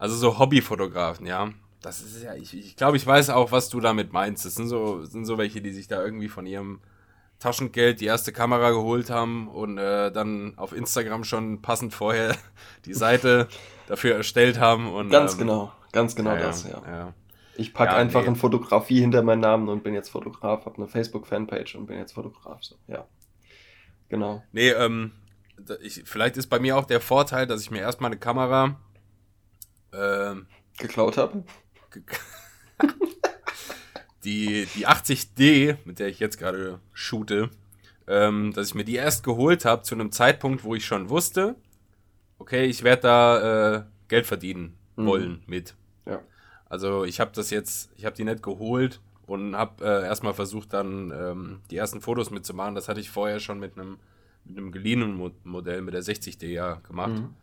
also so Hobbyfotografen, ja. Das ist ja, ich, ich glaube, ich weiß auch, was du damit meinst. Das sind so, sind so welche, die sich da irgendwie von ihrem Taschengeld die erste Kamera geholt haben und äh, dann auf Instagram schon passend vorher [LAUGHS] die Seite dafür erstellt haben. Und, Ganz ähm, genau, ganz genau ja, das, ja. ja. Ich packe Ja, einfach nee. in Fotografie hinter meinen Namen und bin jetzt Fotograf, habe eine Facebook-Fanpage und bin jetzt Fotograf. So, ja. Genau. Nee, ähm, ich, vielleicht ist bei mir auch der Vorteil, dass ich mir erstmal eine Kamera ähm, Geklaut habe. ge- [LAUGHS] die, die 80D, mit der ich jetzt gerade shoote, ähm, dass ich mir die erst geholt habe zu einem Zeitpunkt, wo ich schon wusste, okay, ich werde da äh, Geld verdienen Mhm. wollen mit. Ja. Also ich habe das jetzt, ich habe die nicht geholt und habe äh, erstmal versucht dann ähm, die ersten Fotos mitzumachen. Das hatte ich vorher schon mit einem mit einem geliehenen Mo Modell mit der 60D ja gemacht. Mhm.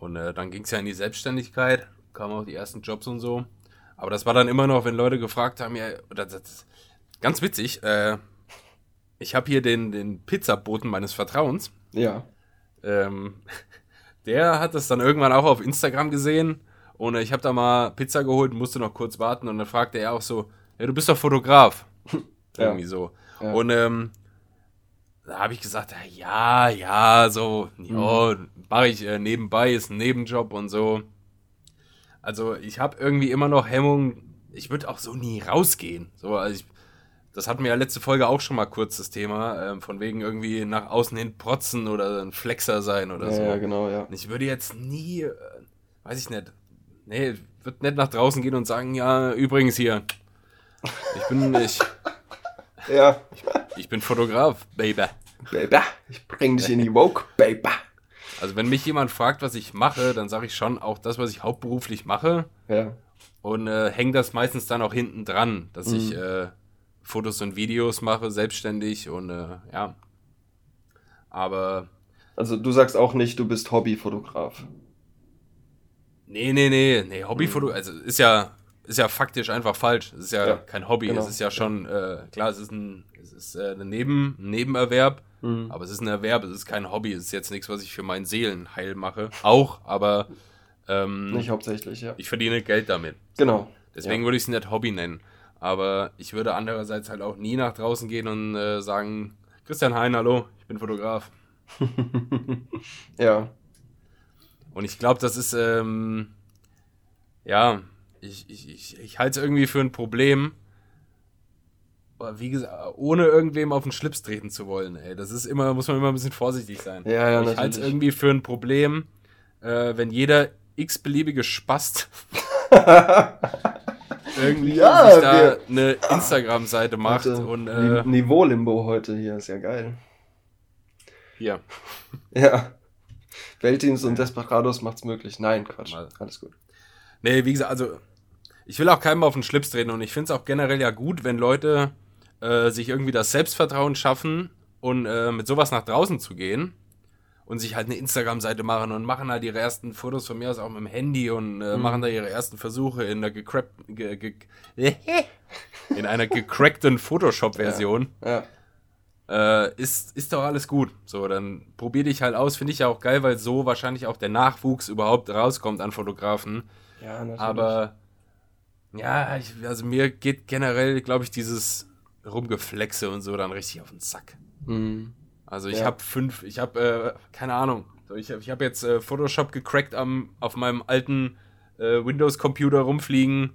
Und äh, dann ging es ja in die Selbstständigkeit, kamen auch die ersten Jobs und so. Aber das war dann immer noch, wenn Leute gefragt haben, ja, das, das, ganz witzig, äh, ich habe hier den, den Pizzaboten meines Vertrauens. Ja. Ähm, [LAUGHS] der hat das dann irgendwann auch auf Instagram gesehen und äh, ich habe da mal Pizza geholt, musste noch kurz warten und dann fragte er auch so, ja, du bist doch Fotograf. [LAUGHS] Ja. Irgendwie so. Ja. Und ähm, da habe ich gesagt, ja, ja, so, ja, mache ich äh, nebenbei, ist ein Nebenjob und so. Also ich habe irgendwie immer noch Hemmung, ich würde auch so nie rausgehen. So, also ich, das hatten wir ja letzte Folge auch schon mal kurz das Thema, ähm, von wegen irgendwie nach außen hin protzen oder ein Flexer sein oder Ja, so. ja, genau, ja. Und ich würde jetzt nie, äh, weiß ich nicht, nee, würde nicht nach draußen gehen und sagen, ja, übrigens hier, ich bin, ich, [LAUGHS] Ja, ich bin Fotograf, Baby. Baby, ich bring dich in die Woke, Baby. Also wenn mich jemand fragt, was ich mache, dann sage ich schon auch das, was ich hauptberuflich mache Ja, und äh, hänge das meistens dann auch hinten dran, dass Mhm. ich äh, Fotos und Videos mache, selbstständig und äh, ja. Aber also du sagst auch nicht, du bist Hobbyfotograf. nee, nee, nee, nee, Hobbyfoto, also ist ja, ist ja faktisch einfach falsch. Es ist ja, Ja, kein Hobby. genau. Es ist ja schon, äh, klar, es ist ein, es ist, äh, ein, Neben, ein Nebenerwerb, Mhm. aber es ist ein Erwerb, es ist kein Hobby. Es ist jetzt nichts, was ich für meinen Seelenheil mache. Auch, aber ähm, Nicht hauptsächlich, ja. ich verdiene Geld damit. Genau. Deswegen würde ich es nicht Hobby nennen. Aber ich würde andererseits halt auch nie nach draußen gehen und äh, sagen, Christian Hein, hallo, ich bin Fotograf. [LAUGHS] Ja. Und ich glaube, das ist, ähm, ja, ich, ich, ich, ich halte es irgendwie für ein Problem. Aber wie gesagt, ohne irgendwem auf den Schlips treten zu wollen, ey. Das ist immer, muss man immer ein bisschen vorsichtig sein. Ja, ja, ich halte es irgendwie für ein Problem, äh, wenn jeder x-beliebige Spast [LAUGHS] irgendwie Ja, sich da wir- eine Instagram-Seite macht Heute und äh, Ni- Niveau-Limbo heute hier, ist ja geil. hier. Ja. Weltdienst und Desperados macht's möglich. Nein, Quatsch. Mal. Alles gut. Nee, wie gesagt, also ich will auch keinem auf den Schlips treten und ich finde es auch generell ja gut, wenn Leute äh, sich irgendwie das Selbstvertrauen schaffen und äh, mit sowas nach draußen zu gehen und sich halt eine Instagram-Seite machen und machen halt ihre ersten Fotos von mir aus auch mit dem Handy und äh, machen da ihre ersten Versuche in der gecrack ge ge [LAUGHS] in einer gecrackten Photoshop-Version. Ja. Äh, ist, ist doch alles gut. So, dann probier dich halt aus. Finde ich ja auch geil, weil so wahrscheinlich auch der Nachwuchs überhaupt rauskommt an Fotografen. Ja, natürlich. Aber ja, ich, also mir geht generell, glaube ich, dieses Rumgeflexe und so dann richtig auf den Sack. Mhm. Also ich Ja. habe fünf, ich habe, äh, keine Ahnung, ich habe ich hab jetzt äh, Photoshop gecrackt am, auf meinem alten äh, Windows-Computer rumfliegen.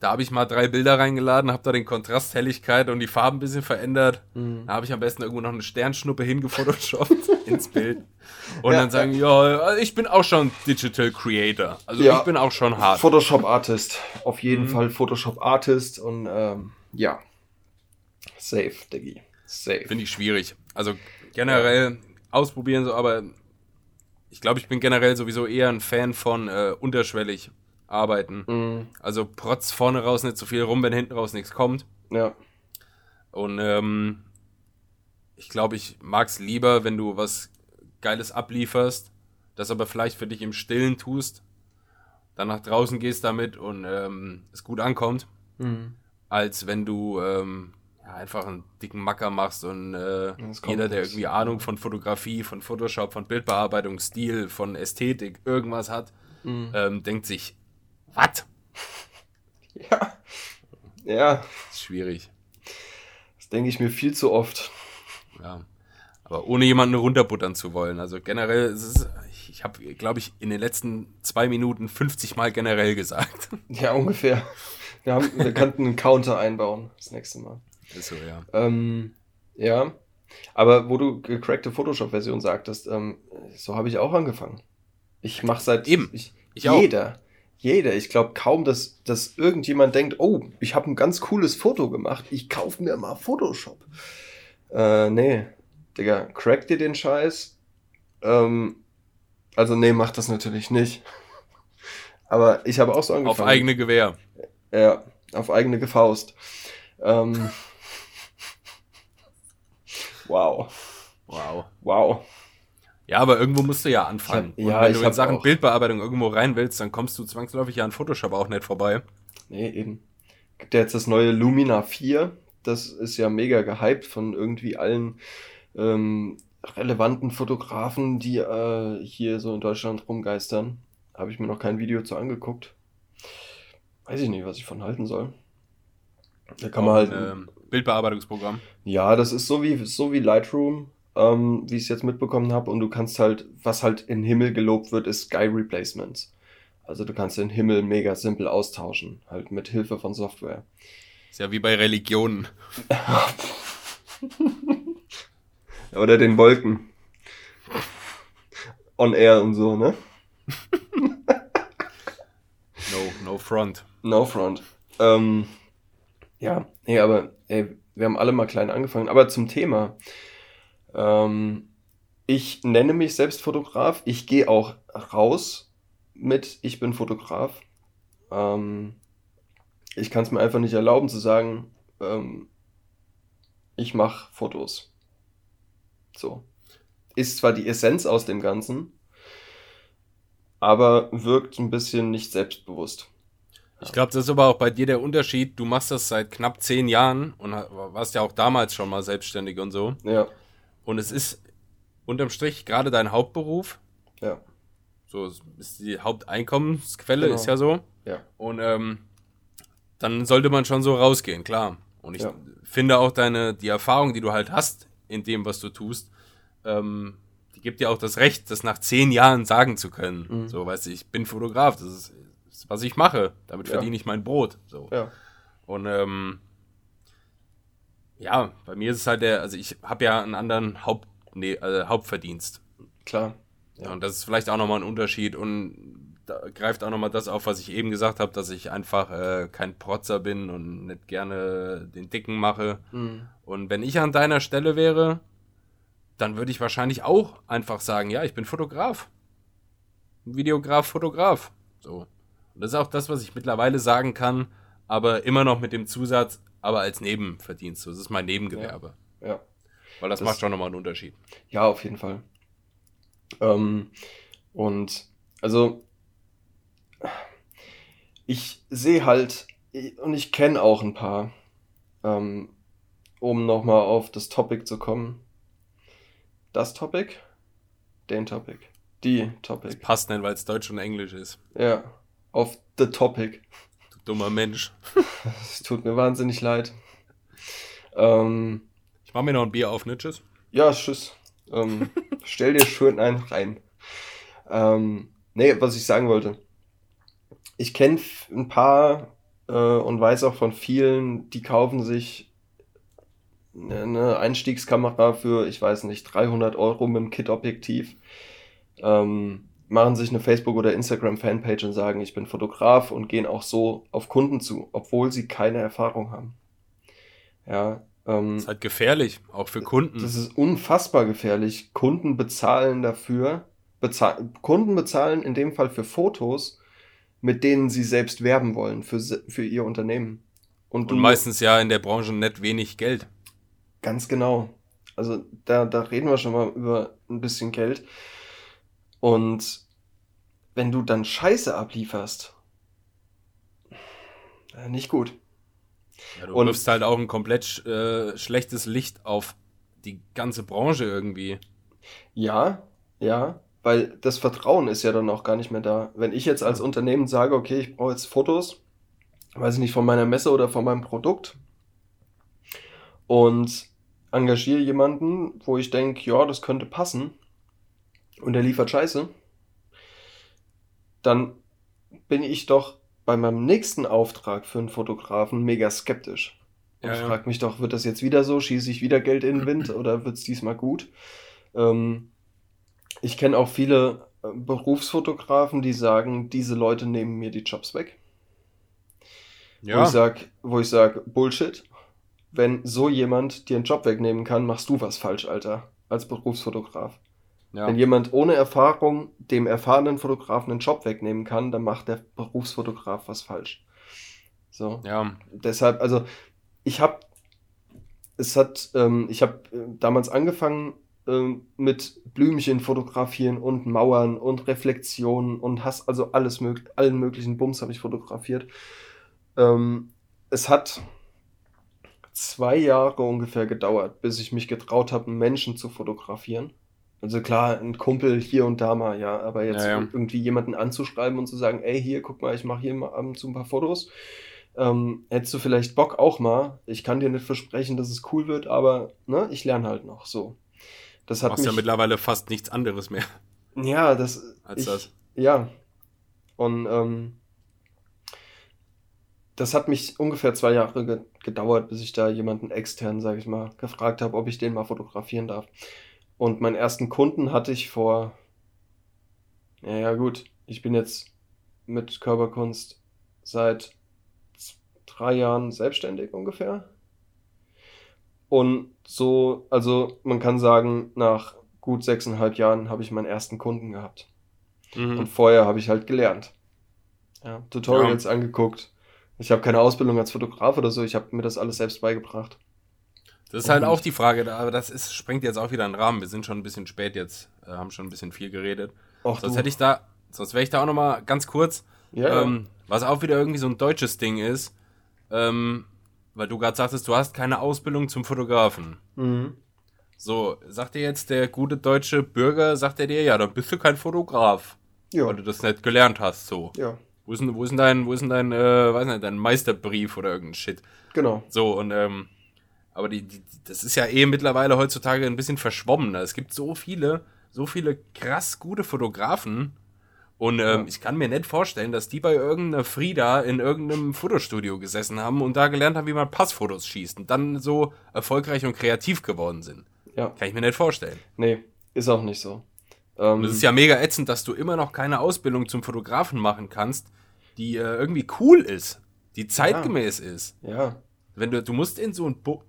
Da habe ich mal drei Bilder reingeladen, habe da den Kontrast, Helligkeit und die Farben ein bisschen verändert. Mhm. Da habe ich am besten irgendwo noch eine Sternschnuppe hingefotoshoppt [LAUGHS] ins Bild. Und Ja. dann sagen, ja, ich bin auch schon Digital Creator. Also Ja. ich bin auch schon hart. Photoshop Artist. Auf jeden Mhm. Fall Photoshop Artist und ähm, ja. Safe, Diggi. Safe. Finde ich schwierig. Also generell ausprobieren so, aber ich glaube, ich bin generell sowieso eher ein Fan von äh, unterschwellig arbeiten. Mhm. Also protz vorne raus nicht so viel rum, wenn hinten raus nichts kommt. Ja. Und ähm, ich glaube, ich mag es lieber, wenn du was Geiles ablieferst, das aber vielleicht für dich im Stillen tust, dann nach draußen gehst damit und ähm, es gut ankommt, Mhm. als wenn du ähm, ja, einfach einen dicken Macker machst und äh, es jeder, der irgendwie Ahnung von Fotografie, von Photoshop, von Bildbearbeitung, Stil, von Ästhetik, irgendwas hat, Mhm. ähm, denkt sich, was? [LAUGHS] Ja. Ja, Ist schwierig. das denke ich mir viel zu oft. Ja. Aber ohne jemanden runterbuttern zu wollen. Also generell, es ist, ich, ich habe, glaube ich, in den letzten zwei Minuten 50 Mal generell gesagt. Ja, ungefähr. Wir, haben, wir könnten einen Counter einbauen das nächste Mal. Ist so, ja. Ähm, ja. Aber wo du gecrackte Photoshop-Version sagtest, ähm, so habe ich auch angefangen. Ich mache seit Eben. Ich, Ich auch. jeder. Jeder. Ich glaube kaum, dass, dass irgendjemand denkt, oh, ich habe ein ganz cooles Foto gemacht. Ich kaufe mir mal Photoshop. Äh, nee. Digga, crack dir den Scheiß. Ähm, also, nee, mach das natürlich nicht. [LAUGHS] Aber ich habe auch so angefangen. Auf eigene Gewehr. Ja, auf eigene Gefaust. Ähm, wow. Wow. Wow. Ja, aber irgendwo musst du ja anfangen. Hab- ja, wenn du in Sachen auch- Bildbearbeitung irgendwo rein willst, dann kommst du zwangsläufig ja an Photoshop auch nicht vorbei. Nee, eben. Gibt ja jetzt das neue Lumina 4. Das ist ja mega gehypt von irgendwie allen ähm, relevanten Fotografen, die äh, hier so in Deutschland rumgeistern. Habe ich mir noch kein Video zu angeguckt. Weiß ich nicht, was ich von halten soll. Da kann man halt. Ähm, Bildbearbeitungsprogramm. Ja, das ist so wie, so wie Lightroom, ähm, wie ich es jetzt mitbekommen habe. Und du kannst halt, was halt in Himmel gelobt wird, ist Sky Replacements. Also du kannst den Himmel mega simpel austauschen, halt mit Hilfe von Software. Ist ja wie bei Religionen. [LAUGHS] Oder den Wolken. On Air und so, ne? [LAUGHS] No, no front. No front. Ähm, ja, nee, aber ey, wir haben alle mal klein angefangen. Aber zum Thema. Ähm, ich nenne mich selbst Fotograf. Ich gehe auch raus mit Ich bin Fotograf. Ähm, ich kann es mir einfach nicht erlauben zu sagen, ähm, ich mache Fotos. So. Ist zwar die Essenz aus dem Ganzen, aber wirkt ein bisschen nicht selbstbewusst. Ich glaube, das ist aber auch bei dir der Unterschied. Du machst das seit knapp zehn Jahren und warst ja auch damals schon mal selbstständig und so. Ja. Und es ist unterm Strich gerade dein Hauptberuf. Ja. So ist die Haupteinkommensquelle, Genau. ist ja so. Ja. Und ähm, dann sollte man schon so rausgehen, klar. Und ich Ja. finde auch deine, die Erfahrung, die du halt hast in dem, was du tust, ähm, die gibt dir auch das Recht, das nach zehn Jahren sagen zu können. Mhm. So, weißt du, ich bin Fotograf, das ist, ist was ich mache. Damit Ja. verdiene ich mein Brot. So. Ja. Und ähm, ja, bei mir ist es halt der, also ich habe ja einen anderen Haupt, nee, äh, Hauptverdienst. Klar. Ja. Und das ist vielleicht auch nochmal ein Unterschied und da greift auch nochmal das auf, was ich eben gesagt habe, dass ich einfach äh, kein Protzer bin und nicht gerne den Dicken mache. Mhm. Und wenn ich an deiner Stelle wäre, dann würde ich wahrscheinlich auch einfach sagen, ja, ich bin Fotograf. Videograf, Fotograf. So. Und das ist auch das, was ich mittlerweile sagen kann, aber immer noch mit dem Zusatz, aber als Nebenverdienst. Das ist mein Nebengewerbe. Ja. Weil das, Das- macht schon nochmal einen Unterschied. Ja, auf jeden Fall. Ähm, und also ich sehe halt, und ich kenne auch ein paar, ähm, um nochmal auf das Topic zu kommen. Das Topic? Den Topic. Die Topic. Passt nicht, weil es Deutsch und Englisch ist. Ja, auf the Topic. Du dummer Mensch. Es tut mir wahnsinnig leid. Ähm, Ich mach mir noch ein Bier auf, ne? Tschüss. Ja, tschüss. Ähm, [LAUGHS] stell dir schön einen rein. Ähm, nee, was ich sagen wollte. Ich kenne ein paar äh, und weiß auch von vielen, die kaufen sich eine Einstiegskamera für, ich weiß nicht, 300 Euro mit dem Kit-Objektiv, ähm, machen sich eine Facebook- oder Instagram-Fanpage und sagen, ich bin Fotograf und gehen auch so auf Kunden zu, obwohl sie keine Erfahrung haben. Ja, ähm, Das ist halt gefährlich, auch für Kunden. das ist unfassbar gefährlich. Kunden bezahlen dafür, bezahl Kunden bezahlen in dem Fall für Fotos, mit denen sie selbst werben wollen, für, für ihr Unternehmen. Und und meistens ja in der Branche nicht wenig Geld. ganz genau. Also da, da reden wir schon mal über ein bisschen Geld. Und wenn du dann Scheiße ablieferst, äh, nicht gut. Ja, du Und- wirfst halt auch ein komplett sch äh, schlechtes Licht auf die ganze Branche irgendwie. Ja, ja, weil das Vertrauen ist ja dann auch gar nicht mehr da. Wenn ich jetzt als Unternehmen sage, okay, ich brauche jetzt Fotos, weiß ich nicht, von meiner Messe oder von meinem Produkt und engagiere jemanden, wo ich denke, ja, das könnte passen und der liefert Scheiße, dann bin ich doch bei meinem nächsten Auftrag für einen Fotografen mega skeptisch. Und Ja, ja. frag mich doch, wird das jetzt wieder so? Schieße ich wieder Geld in den Wind oder wird es diesmal gut? Ähm, ich kenne auch viele äh, Berufsfotografen, die sagen, diese Leute nehmen mir die Jobs weg. Wo Ja, ich wo ich sag, Bullshit. Wenn so jemand dir einen Job wegnehmen kann, machst du was falsch, Alter, als Berufsfotograf. Ja. Wenn jemand ohne Erfahrung dem erfahrenen Fotografen einen Job wegnehmen kann, dann macht der Berufsfotograf was falsch. So ja. deshalb, also ich habe, es hat, ähm, ich habe äh, damals angefangen ähm, mit Blümchen fotografieren und Mauern und Reflexionen und hast also alles mög allen möglichen Bums habe ich fotografiert. Ähm, es hat zwei Jahre ungefähr gedauert, bis ich mich getraut habe, Menschen zu fotografieren. Also klar, ein Kumpel hier und da mal, ja, aber jetzt Ja, ja. irgendwie jemanden anzuschreiben und zu sagen, ey, hier, guck mal, ich mache hier mal ab und zu ein paar Fotos. Ähm, hättest du vielleicht Bock auch mal? Ich kann dir nicht versprechen, dass es cool wird, aber ne, ich lerne halt noch so. Das Du hat machst ja mich, mittlerweile fast nichts anderes mehr ja, das, als ich, das. ja. Und ähm, das hat mich ungefähr zwei Jahre ge gedauert, bis ich da jemanden extern, sage ich mal, gefragt habe, ob ich den mal fotografieren darf. Und meinen ersten Kunden hatte ich vor, ja, ja gut, ich bin jetzt mit Körperkunst seit drei Jahren selbstständig ungefähr. Und so, also man kann sagen, nach gut sechseinhalb Jahren habe ich meinen ersten Kunden gehabt. Mhm. Und vorher habe ich halt gelernt. Ja, Tutorials angeguckt. Ich habe keine Ausbildung als Fotograf oder so, ich habe mir das alles selbst beigebracht. Das ist halt auch die Frage, aber das ist, sprengt jetzt auch wieder einen Rahmen. Wir sind schon ein bisschen spät jetzt, äh, haben schon ein bisschen viel geredet. Auch Sonst du. hätte ich da, sonst wäre ich da auch noch mal ganz kurz. ja, ja. Ähm, was auch wieder irgendwie so ein deutsches Ding ist, ähm, weil du gerade sagtest, du hast keine Ausbildung zum Fotografen. Mhm. So, sagt dir jetzt der gute deutsche Bürger, sagt er dir, ja, dann bist du kein Fotograf. Ja. Weil du das nicht gelernt hast, so. Ja. Wo ist denn, wo ist denn dein, wo ist denn dein, äh, weiß nicht, dein Meisterbrief oder irgendein Shit? Genau. So, und, ähm, aber die, die, das ist ja eh mittlerweile heutzutage ein bisschen verschwommener. Es gibt so viele, so viele krass gute Fotografen, und ähm, ja. ich kann mir nicht vorstellen, dass die bei irgendeiner Frieda in irgendeinem Fotostudio gesessen haben und da gelernt haben, wie man Passfotos schießt und dann so erfolgreich und kreativ geworden sind. Ja. Kann ich mir nicht vorstellen. Nee, ist auch nicht so. Ähm, es ist ja mega ätzend, dass du immer noch keine Ausbildung zum Fotografen machen kannst, die äh, irgendwie cool ist, die zeitgemäß ja. ist. Ja. Wenn du, du musst in so ein Bu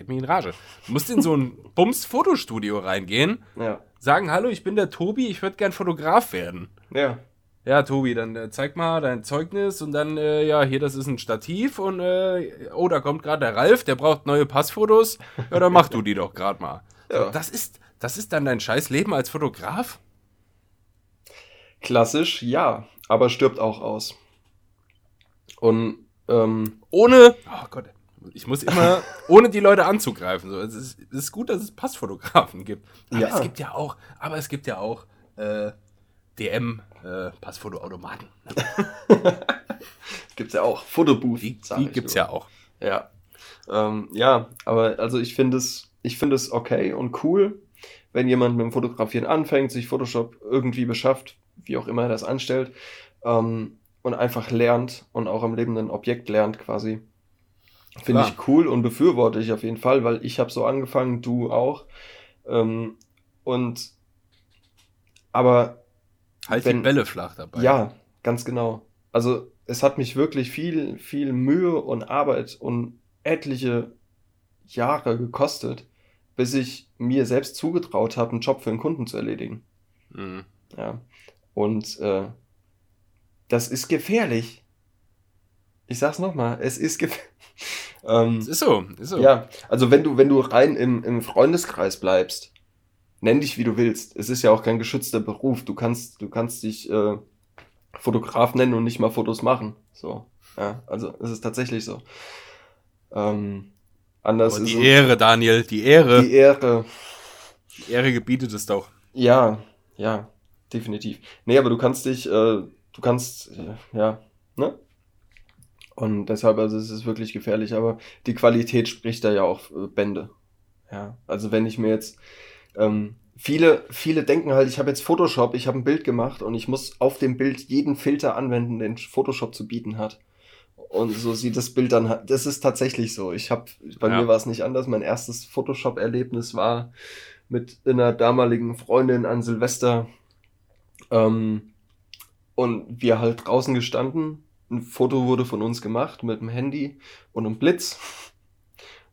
hätte mich in Rage. Du musst in so ein [LAUGHS] Bums-Fotostudio reingehen. Ja sagen, hallo, ich bin der Tobi, ich würde gern Fotograf werden. Ja. Ja, Tobi, dann äh, zeig mal dein Zeugnis und dann, äh, ja, hier, das ist ein Stativ und, äh, oh, da kommt gerade der Ralf, der braucht neue Passfotos. Ja, dann mach du die doch gerade mal. Ja. So, das, ist, das ist dann dein scheiß Leben als Fotograf? Klassisch, ja, aber stirbt auch aus. Und, ähm, ohne, oh Gott, ich muss immer, ohne die Leute anzugreifen. So. Es, ist, es ist gut, dass es Passfotografen gibt. Aber ja. es gibt ja auch, aber es gibt ja auch äh, DM äh, [LAUGHS] gibt's ja auch. Fotobooth. Die, die gibt's nur. ja auch. Ja. Ähm, ja, aber also ich finde es, ich finde es okay und cool, wenn jemand mit dem Fotografieren anfängt, sich Photoshop irgendwie beschafft, wie auch immer er das anstellt, ähm, und einfach lernt und auch am lebenden Objekt lernt quasi. Finde ich cool und befürworte ich auf jeden Fall, weil ich habe so angefangen, du auch. Ähm, und aber halt wenn, die Bälle flach dabei. Ja, ganz genau. Also es hat mich wirklich viel, viel Mühe und Arbeit und etliche Jahre gekostet, bis ich mir selbst zugetraut habe, einen Job für einen Kunden zu erledigen. Mhm. Ja. Und äh, das ist gefährlich. Ich sag's nochmal, es ist gefährlich. [LAUGHS] Ähm, ist so, ist so. Ja, also wenn du, wenn du rein im, im Freundeskreis bleibst, nenn dich wie du willst. Es ist ja auch kein geschützter Beruf. Du kannst, du kannst dich äh, Fotograf nennen und nicht mal Fotos machen. So, ja, also es ist tatsächlich so. Ähm, anders Aber die ist Ehre, Daniel, die Ehre. Die Ehre. Die Ehre gebietet es doch. Ja, ja, definitiv. Nee, aber du kannst dich, äh, du kannst, äh, ja, ne? Und deshalb, also es ist wirklich gefährlich, aber die Qualität spricht da ja auch äh, Bände. Ja, also wenn ich mir jetzt, ähm, viele, viele denken halt, ich habe jetzt Photoshop, ich habe ein Bild gemacht und ich muss auf dem Bild jeden Filter anwenden, den Photoshop zu bieten hat. Und so sieht das Bild dann, das ist tatsächlich so. Ich habe, bei ja. mir war es nicht anders. Mein erstes Photoshop-Erlebnis war mit einer damaligen Freundin an Silvester. Ähm, und wir halt draußen gestanden ein Foto wurde von uns gemacht mit dem Handy und einem Blitz.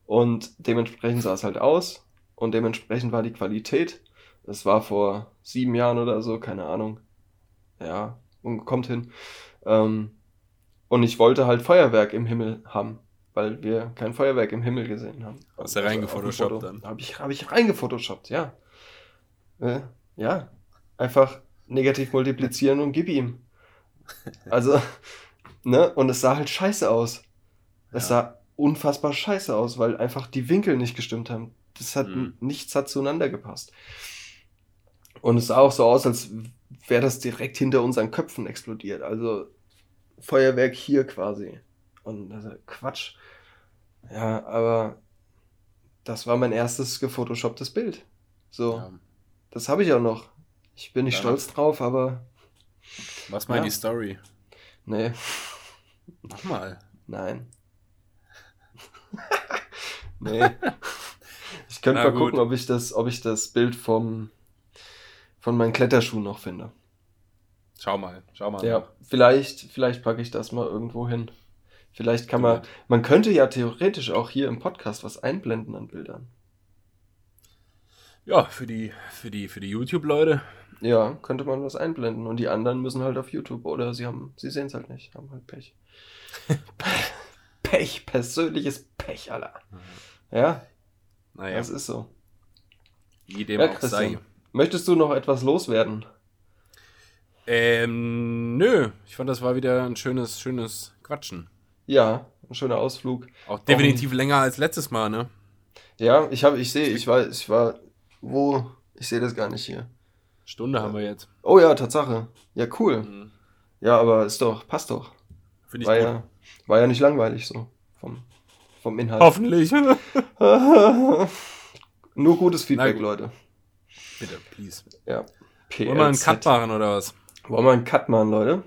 Und dementsprechend sah es halt aus. Und dementsprechend war die Qualität. Das war vor sieben Jahren oder so, keine Ahnung. Ja, und kommt hin. Ähm, und ich wollte halt Feuerwerk im Himmel haben, weil wir kein Feuerwerk im Himmel gesehen haben. Hast du also reingefotoshoppt dann? Habe ich, hab ich reingefotoshoppt, ja. Äh, ja, einfach negativ multiplizieren und gib ihm. Also, [LAUGHS] Ne? Und es sah halt scheiße aus. Es ja. sah unfassbar scheiße aus, weil einfach die Winkel nicht gestimmt haben. Das hat mhm. nichts hat zueinander gepasst. Und es sah auch so aus, als wäre das direkt hinter unseren Köpfen explodiert. Also Feuerwerk hier quasi. Und also Quatsch. Ja, aber das war mein erstes gefotoshopptes Bild. So. Ja. Das habe ich auch noch. Ich bin nicht ja. stolz drauf, aber. Was mal ja. die Story? Nee. Mach mal. Nein. [LAUGHS] nee. Ich könnte mal gucken, ob ich das, ob ich das Bild vom, von meinen Kletterschuhen noch finde. Schau mal, schau mal. Ja, vielleicht, vielleicht packe ich das mal irgendwo hin. Vielleicht kann man, man könnte ja theoretisch auch hier im Podcast was einblenden an Bildern. Ja, für die, für die, für die YouTube-Leute. Ja, könnte man was einblenden und die anderen müssen halt auf YouTube oder sie haben, sie sehen es halt nicht, haben halt Pech. [LAUGHS] Pech, persönliches Pech, Alter. Ja. Naja. Das ist so. Wie dem ja, auch sei. Möchtest du noch etwas loswerden? Ähm, nö. Ich fand, das war wieder ein schönes, schönes Quatschen. Ja, ein schöner Ausflug. Auch definitiv länger als letztes Mal, ne? Ja, ich habe, ich sehe, ich war, ich war, wo? Ich sehe das gar nicht hier. Stunde haben wir jetzt. Oh ja, Tatsache. Ja, cool. Mhm. Ja, aber ist doch, passt doch. Finde ich War gut. ja, war ja nicht langweilig so. Vom, vom Inhalt. Hoffentlich. [LAUGHS] Nur gutes Feedback, gut. Leute. Bitte, please. Ja. Wollen wir einen PLZ. Cut machen oder was? Wollen wir einen Cut machen, Leute?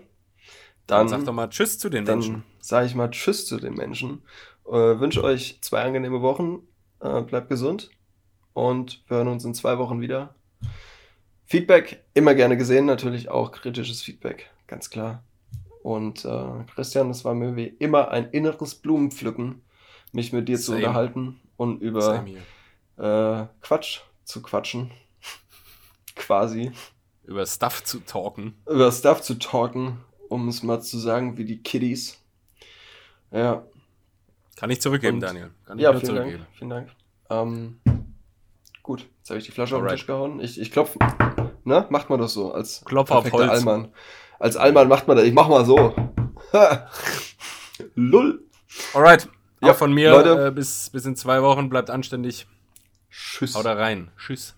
Dann Dann, sag doch mal Tschüss zu den dann Menschen. sage ich mal Tschüss zu den Menschen. Äh, wünsche euch zwei angenehme Wochen. Äh, bleibt gesund. Und wir hören uns in zwei Wochen wieder. Feedback immer gerne gesehen, natürlich auch kritisches Feedback, ganz klar. Und äh, Christian, es war mir wie immer ein inneres Blumenpflücken, mich mit dir zu Same. unterhalten und über äh, Quatsch zu quatschen. [LAUGHS] Quasi. Über Stuff zu talken. Über Stuff zu talken, um es mal zu sagen, wie die Kiddies. Ja, Kann ich zurückgeben, Und- Daniel. Kann ich ja vielen Dank. zurückgeben. Vielen Dank. Ähm, gut, jetzt habe ich die Flasche auf den Alright. Tisch gehauen. Ich, ich klopfe. Ne? Macht man das so als Klopf auf Holz. Allmann. Als Allmann macht man das. Ich mach mal so. Lull. Alright. Ja, von mir Leute. äh, bis, bis in zwei Wochen. Bleibt anständig. Tschüss. Haut da rein. Tschüss.